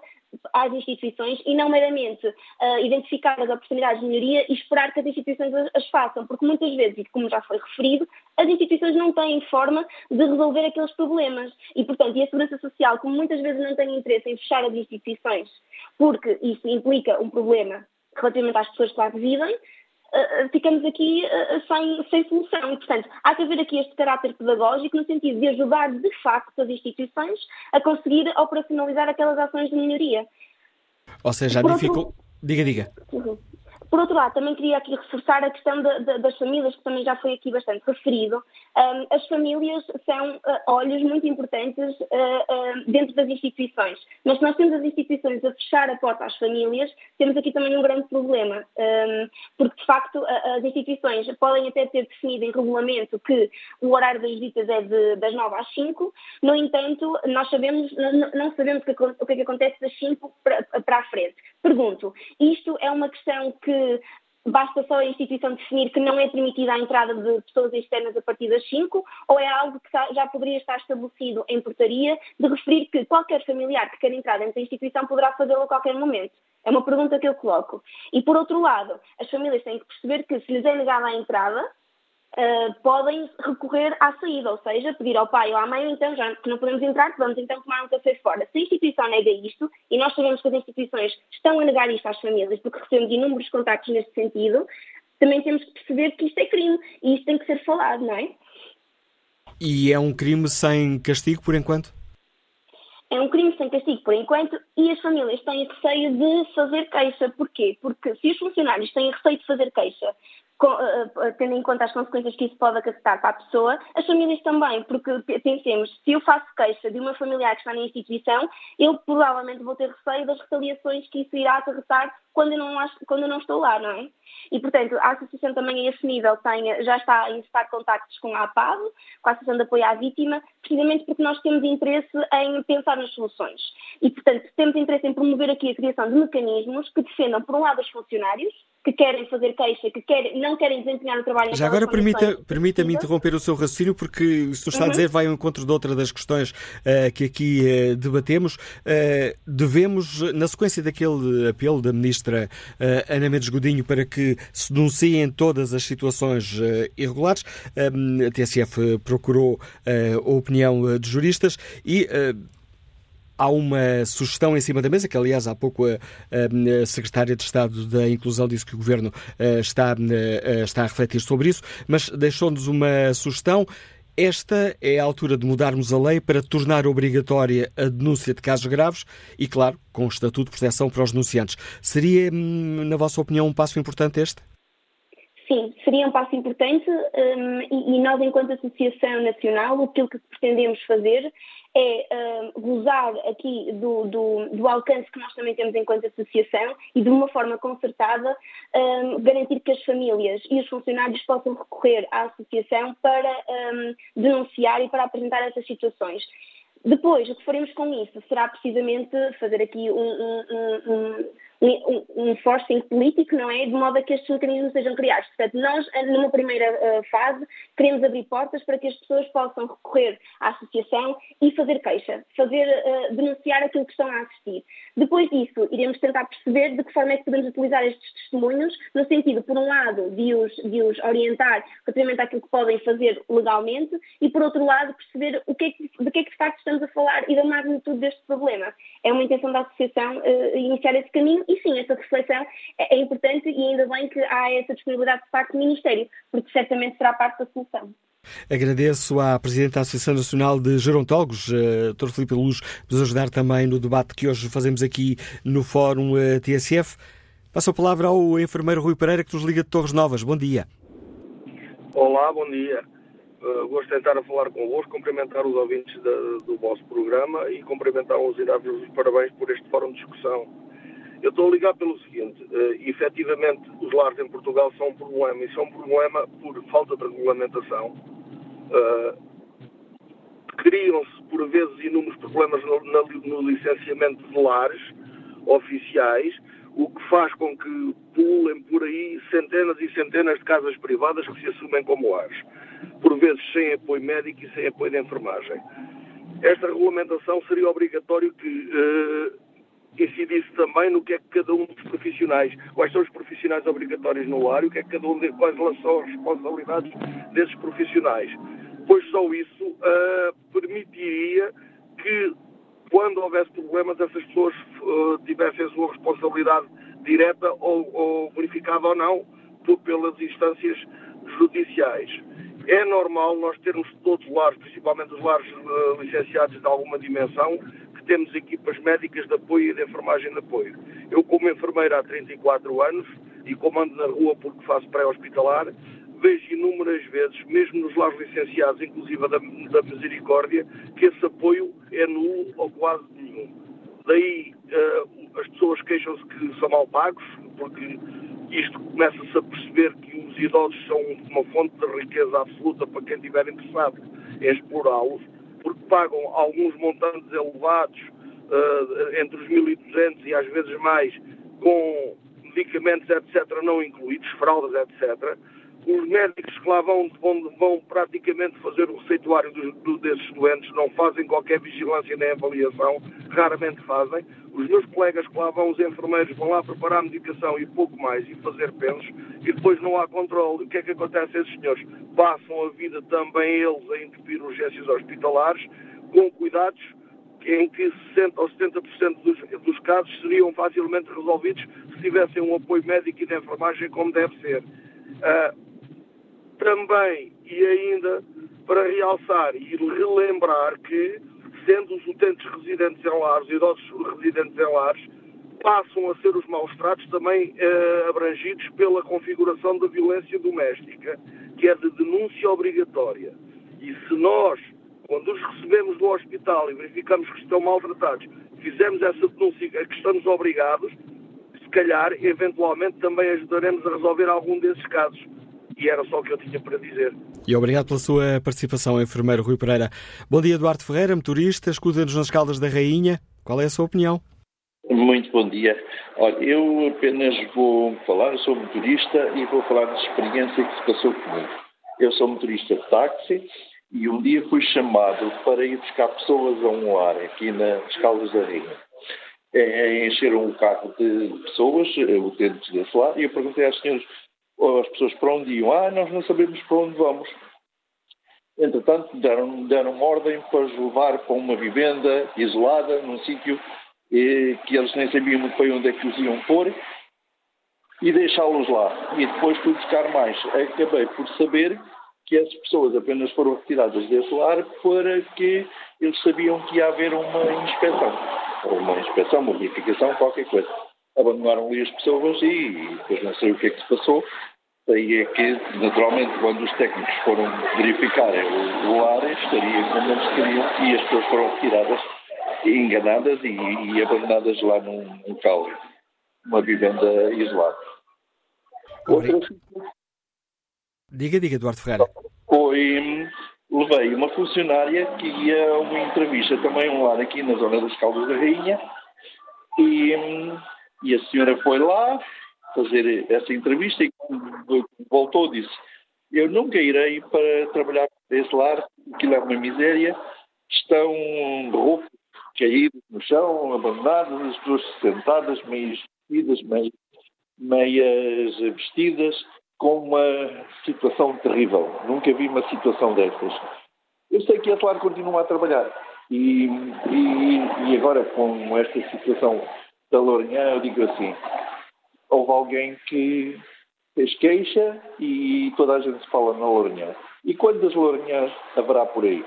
às instituições e não meramente uh, identificar as oportunidades de melhoria e esperar que as instituições as, as façam, porque muitas vezes, e como já foi referido, as instituições não têm forma de resolver aqueles problemas. E, portanto, e a Segurança Social, como muitas vezes não tem interesse em fechar as instituições, porque isso implica um problema relativamente às pessoas que lá residem, Uh, ficamos aqui uh, sem, sem, solução. E, portanto, há que haver aqui este caráter pedagógico no sentido de ajudar, de facto, as instituições a conseguir operacionalizar aquelas ações de melhoria. Ou seja, a dificuldade. Outro... Diga, diga. Uhum. Por outro lado, também queria aqui reforçar a questão de, de, das famílias, que também já foi aqui bastante referido. Um, as famílias são uh, olhos muito importantes uh, uh, dentro das instituições, mas se nós temos as instituições a fechar a porta às famílias, temos aqui também um grande problema, um, porque de facto as instituições podem até ter definido em regulamento que o horário das visitas é de, das 9 às 5, no entanto, nós sabemos, não, sabemos o que, o que, é que acontece das 5 para, para a frente. Pergunto, isto é uma questão que basta só a instituição definir que não é permitida a entrada de pessoas externas a partir das 5, ou é algo que já poderia estar estabelecido em portaria, de referir que qualquer familiar que queira entrar dentro da instituição poderá fazê-lo a qualquer momento? É uma pergunta que eu coloco. E, por outro lado, as famílias têm que perceber que se lhes é negada a entrada, uh, podem recorrer à saída, ou seja, pedir ao pai ou à mãe, então, já que não podemos entrar, vamos então tomar um café fora. Se a instituição nega isto, e nós sabemos que as instituições estão a negar isto às famílias, porque recebemos inúmeros contactos neste sentido, também temos que perceber que isto é crime e isto tem que ser falado, não é? E é um crime sem castigo por enquanto? É um crime sem castigo por enquanto e as famílias têm receio de fazer queixa. Porquê? Porque se os funcionários têm receio de fazer queixa tendo em conta as consequências que isso pode acarretar para a pessoa, as famílias também, porque pensemos, se eu faço queixa de uma familiar que está na instituição, eu provavelmente vou ter receio das retaliações que isso irá acarretar quando eu não, quando eu não estou lá, não é? E, portanto, a associação também a esse nível tem, já está a encetar contactos com a APAV, com a Associação de Apoio à Vítima, precisamente porque nós temos interesse em pensar nas soluções. E, portanto, temos interesse em promover aqui a criação de mecanismos que defendam, por um lado, os funcionários, que querem fazer queixa, que querem, não querem desempenhar o trabalho Já agora permita, permita-me interromper o seu raciocínio, porque isso está uhum. a dizer vai ao encontro de outra das questões uh, que aqui uh, debatemos. Uh, devemos, na sequência daquele apelo da Ministra Ana Mendes Godinho para que se denunciem todas as situações irregulares, a TSF procurou a opinião de juristas e Há uma sugestão em cima da mesa, que aliás há pouco a, a Secretária de Estado da Inclusão disse que o Governo está, está a refletir sobre isso, mas deixou-nos uma sugestão. Esta é a altura de mudarmos a lei para tornar obrigatória a denúncia de casos graves e, claro, com o Estatuto de Proteção para os denunciantes. Seria, hum, na vossa opinião, um passo importante este? Sim, seria um passo importante um, e, e, nós, enquanto Associação Nacional, aquilo que pretendemos fazer é um, gozar aqui do, do, do, alcance que nós também temos enquanto associação e, de uma forma concertada, um, garantir que as famílias e os funcionários possam recorrer à associação para um, denunciar e para apresentar essas situações. Depois, o que faremos com isso será precisamente fazer aqui um, um, um, um, um forcing político, não é? De modo a que estes mecanismos sejam criados. Portanto, nós, numa primeira uh, fase, queremos abrir portas para que as pessoas possam recorrer à associação e fazer queixa, fazer, uh, denunciar aquilo que estão a assistir. Depois disso, iremos tentar perceber de que forma é que podemos utilizar estes testemunhos, no sentido, por um lado, de os, de os orientar relativamente àquilo que podem fazer legalmente e, por outro lado, perceber o que é que, de que é que de facto estamos a falar e da magnitude deste problema. É uma intenção da associação uh, iniciar esse caminho e sim, essa reflexão é, é importante e ainda bem que há essa disponibilidade de parte do Ministério, porque certamente será parte da solução. Agradeço à Presidente da Associação Nacional de Gerontólogos, uh, Dr. Filipe Luz, por nos ajudar também no debate que hoje fazemos aqui no Fórum uh, TSF. Passo a palavra ao enfermeiro Rui Pereira, que nos liga de Torres Novas. Bom dia. Olá, bom dia. Uh, gosto de tentar falar convosco, cumprimentar os ouvintes de, do vosso programa e cumprimentar-os e dar-vos os parabéns por este fórum de discussão eu estou a ligar pelo seguinte, uh, efetivamente os lares em Portugal são um problema e são um problema por falta de regulamentação. Uh, Criam-se por vezes inúmeros problemas no, no, licenciamento de lares oficiais, o que faz com que pulem por aí centenas e centenas de casas privadas que se assumem como lares, por vezes sem apoio médico e sem apoio de enfermagem. Esta regulamentação seria obrigatório que uh, incidisse também no que é que cada um dos profissionais, quais são os profissionais obrigatórios no lar e o que é que cada um de, quais são as responsabilidades desses profissionais. Pois só isso uh, permitiria que, quando houvesse problemas, essas pessoas uh, tivessem a sua responsabilidade direta ou, ou verificada ou não por, pelas instâncias judiciais. É normal nós termos todos os lares, principalmente os lares uh, licenciados de alguma dimensão, temos equipas médicas de apoio e de enfermagem de apoio. Eu, como enfermeira há 34 anos e como ando na rua porque faço pré-hospitalar, vejo inúmeras vezes, mesmo nos lares licenciados, inclusive da, da Misericórdia, que esse apoio é nulo ou quase nenhum. Daí uh, as pessoas queixam-se que são mal pagos, porque isto começa-se a perceber que os idosos são uma fonte de riqueza absoluta para quem estiver interessado em explorá-los porque pagam alguns montantes elevados, uh, entre os 1.200 e às vezes mais, com medicamentos, etc., não incluídos, fraldas, etc. Os médicos que lá vão, vão, vão praticamente fazer o receituário do, do, desses doentes, não fazem qualquer vigilância nem avaliação, raramente fazem. Os meus colegas que lá vão, os enfermeiros, vão lá preparar medicação e pouco mais, e fazer pensos, e depois não há controle. O que é que acontece a esses senhores? Passam a vida também eles a entupir urgências hospitalares, com cuidados em que 60% ou 70% dos, dos casos seriam facilmente resolvidos se tivessem um apoio médico e de enfermagem como deve ser. Uh, também, e ainda, para realçar e relembrar que sendo os utentes residentes em lares, idosos residentes em lares, passam a ser os maus tratos também eh, abrangidos pela configuração da violência doméstica, que é de denúncia obrigatória. E se nós, quando os recebemos do hospital e verificamos que estão maltratados, fizermos essa denúncia a que estamos obrigados, se calhar, eventualmente, também ajudaremos a resolver algum desses casos. E era só o que eu tinha para dizer. E obrigado pela sua participação, enfermeiro Rui Pereira. Bom dia, Eduardo Ferreira, motorista, escuta-nos nas Caldas da Rainha. Qual é a sua opinião? Muito bom dia. Olha, eu apenas vou falar, eu sou motorista e vou falar da experiência que se passou comigo. Eu sou motorista de táxi e um dia fui chamado para ir buscar pessoas a um lar aqui nas Caldas da Rainha. É, é, encheram um carro de pessoas, utentes desse lar, e eu perguntei às senhoras as pessoas para onde iam. Ah, nós não sabemos para onde vamos. Entretanto, deram, deram ordem para os levar para uma vivenda isolada, num sítio que eles nem sabiam muito bem onde é que os iam pôr, e deixá-los lá. E depois fui buscar mais. Acabei por saber que essas pessoas apenas foram retiradas desse lar para que eles sabiam que ia haver uma inspeção. Ou uma inspeção, uma verificação, qualquer coisa abandonaram ali as pessoas e depois não sei o que é que se passou. sei é que, naturalmente, quando os técnicos foram verificarem o, lar, estaria como eles queriam e as pessoas foram retiradas, enganadas e, e abandonadas lá num local, uma vivenda isolada. Outra... Diga, diga, Eduardo Ferreira. Foi, levei uma funcionária que ia a uma entrevista também um lar aqui na zona das Caldas da Rainha e, e a senhora foi lá, fazer essa entrevista e voltou disse eu nunca irei para trabalhar nesse lar, aquilo é uma miséria, estão roupas caídos no chão, abandonadas, as pessoas sentadas, meias vestidas, meias, meias vestidas, com uma situação terrível. Nunca vi uma situação destas. Eu sei que esse lar continua a trabalhar. E, e, e agora, com esta situação da Lourinhã, eu digo assim, houve alguém que fez queixa e toda a gente fala na Lourinhã. E quantas Lourinhãs haverá por aí?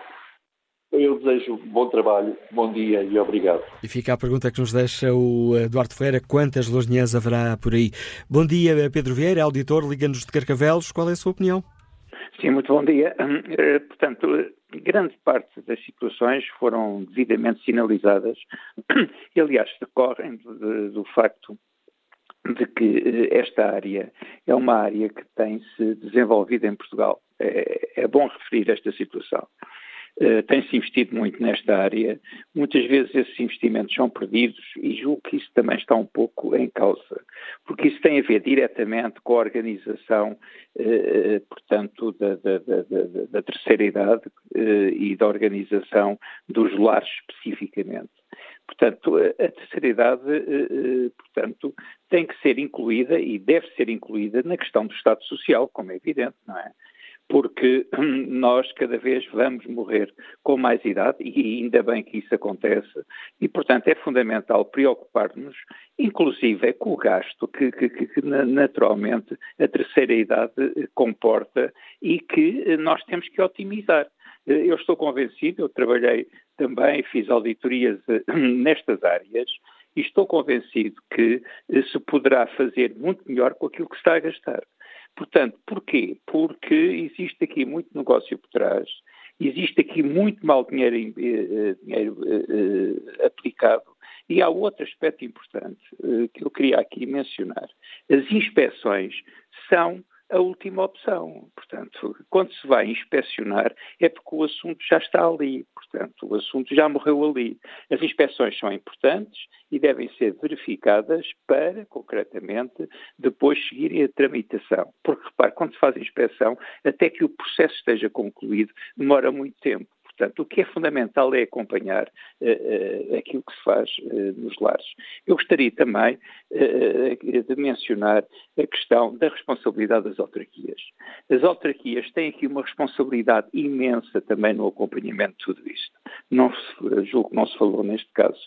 Eu desejo bom trabalho, bom dia e obrigado. E fica a pergunta que nos deixa o Eduardo Ferreira: quantas Lourinhãs haverá por aí? Bom dia, Pedro Vieira, auditor, liga-nos de Carcavelos. Qual é a sua opinião? Sim, muito bom dia. Eh, portanto, grande parte das situações foram devidamente sinalizadas e, aliás, decorrem do, do facto de que eh, esta área é uma área que tem se desenvolvido em Portugal. É, é bom referir esta situação. Uh, tem-se investido muito nesta área. Muitas vezes esses investimentos são perdidos e julgo que isso também está um pouco em causa, porque isso tem a ver diretamente com a organização, uh, portanto, da, da, da, da, terceira idade e da organização dos lares especificamente. Portanto, a terceira idade, eh, eh, portanto, tem que ser incluída e deve ser incluída na questão do Estado Social, como é evidente, não é? Porque nós cada vez vamos morrer com mais idade e ainda bem que isso acontece e, portanto, é fundamental preocupar-nos, inclusive, é com o gasto que, que, que naturalmente a terceira idade comporta e que nós temos que otimizar. Eu estou convencido, eu trabalhei também, fiz auditorias eh, nestas áreas e estou convencido que eh, se poderá fazer muito melhor com aquilo que está a gastar. Portanto, porquê? Porque existe aqui muito negócio por trás, existe aqui muito mal dinheiro, eh, dinheiro aplicado e há outro aspecto importante que eu queria aqui mencionar. As inspeções são a última opção. Portanto, quando se vai inspecionar é porque o assunto já está ali, portanto, o assunto já morreu ali. As inspeções são importantes e devem ser verificadas para, concretamente, depois seguirem a tramitação. Porque, repare, quando se faz a inspeção, até que o processo esteja concluído, demora muito tempo. Portanto, o que é fundamental é acompanhar uh, uh, aquilo que se faz uh, nos lares. Eu gostaria também de mencionar a questão da responsabilidade das autarquias. As autarquias têm aqui uma responsabilidade imensa também no acompanhamento de tudo isto. Não se, julgo que não se falou neste caso,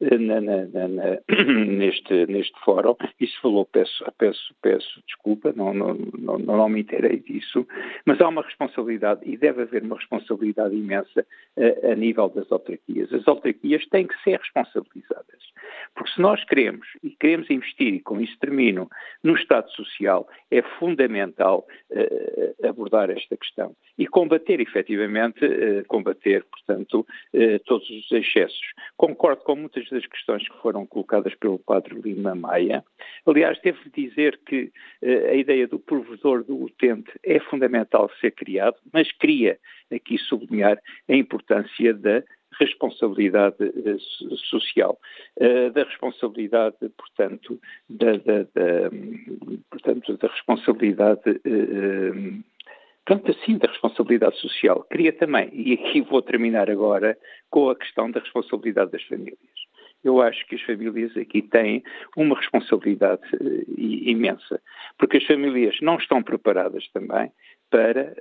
na, na, na, [CLEARS THROAT] neste, neste fórum, e se falou, peço, peço, peço desculpa, não, não, não, não me interei disso, mas há uma responsabilidade e deve haver uma responsabilidade imensa a, a nível das autarquias. As autarquias têm que ser responsabilizadas. Porque se nós queremos, e queremos investir, e com isso termino, no Estado Social, é fundamental uh, abordar esta questão e combater, efetivamente, uh, combater, portanto, uh, todos os excessos. Concordo com muitas das questões que foram colocadas pelo Padre Lima Maia. Aliás, devo dizer que a ideia do provedor do utente é fundamental ser criado, mas queria aqui sublinhar a importância da responsabilidade eh, social, uh, da responsabilidade, portanto, da, da, da portanto, da responsabilidade, uh, portanto, assim, da responsabilidade social. Queria também, e aqui vou terminar agora com a questão da responsabilidade das famílias. Eu acho que as famílias aqui têm uma responsabilidade uh, imensa, porque as famílias não estão preparadas também para,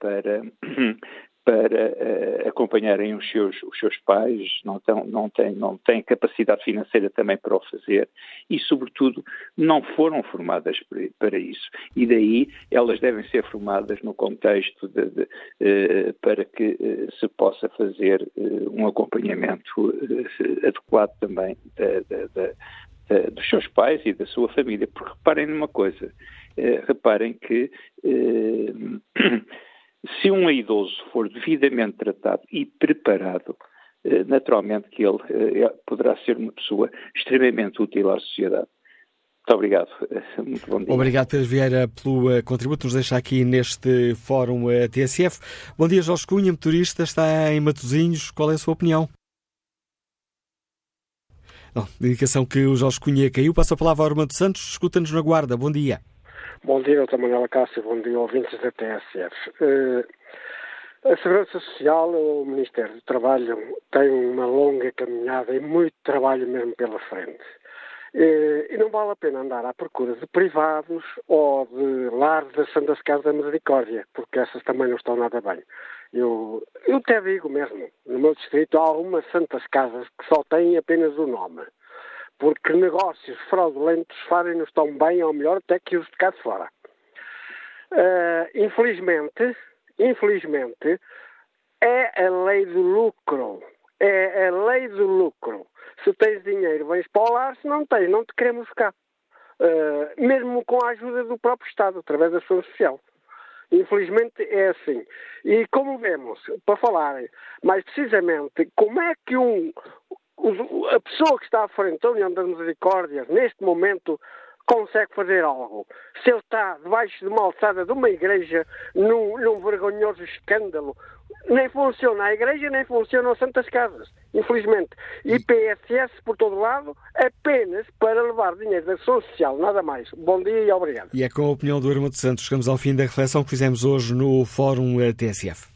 para [CLEARS THROAT] para uh, acompanharem os seus, os seus pais, não, tão, não, têm, não têm capacidade financeira também para o fazer e, sobretudo, não foram formadas para isso. E daí elas devem ser formadas no contexto de, de, uh, para que uh, se possa fazer um acompanhamento adequado também da, da, uh, dos seus pais e da sua família. Porque reparem numa coisa, reparem que se um idoso for devidamente tratado e preparado, naturalmente que ele poderá ser uma pessoa extremamente útil à sociedade. Muito obrigado. [LAUGHS] Muito bom dia. Obrigado, Pedro Vieira, pelo uh, contributo nos deixa aqui neste Fórum TSF. Bom dia, Jorge Cunha, motorista, está em Matosinhos. Qual é a sua opinião? Oh, indicação que o Jorge Cunha caiu. Passa a palavra ao Armando Santos. Escuta-nos na guarda. Bom dia. Bom dia, doutor Manuela Cássio. Bom dia, ouvintes da TSF. Uh, a Segurança Social, o Ministério do Trabalho, tem uma longa caminhada e muito trabalho mesmo pela frente. E não vale a pena andar à procura de privados ou de lares das Santas Casas da Misericórdia, porque essas também não estão nada bem. Eu, eu até digo mesmo, no meu distrito há algumas Santas Casas que só têm apenas o nome, porque negócios fraudulentos farem-nos tão bem ou melhor até que os de cá de fora. Uh, infelizmente, infelizmente, é a lei do lucro. É a lei do lucro. Se tens dinheiro, vens para o lar, se não tens, não te queremos cá. Uh, mesmo com a ajuda do próprio Estado, através da ação social. Infelizmente é assim. E como vemos, para falar mais precisamente, como é que um, a pessoa que está à frente da União das Misericórdias, neste momento, consegue fazer algo. Se ele está debaixo de uma alçada de uma igreja, num, num vergonhoso escândalo, nem funciona a igreja, nem funcionam as santas casas, infelizmente. E PSS por todo lado, apenas para levar dinheiro da ação social, nada mais. Bom dia e obrigado. E é com a opinião do Irmão de Santos, chegamos ao fim da reflexão que fizemos hoje no Fórum TSF.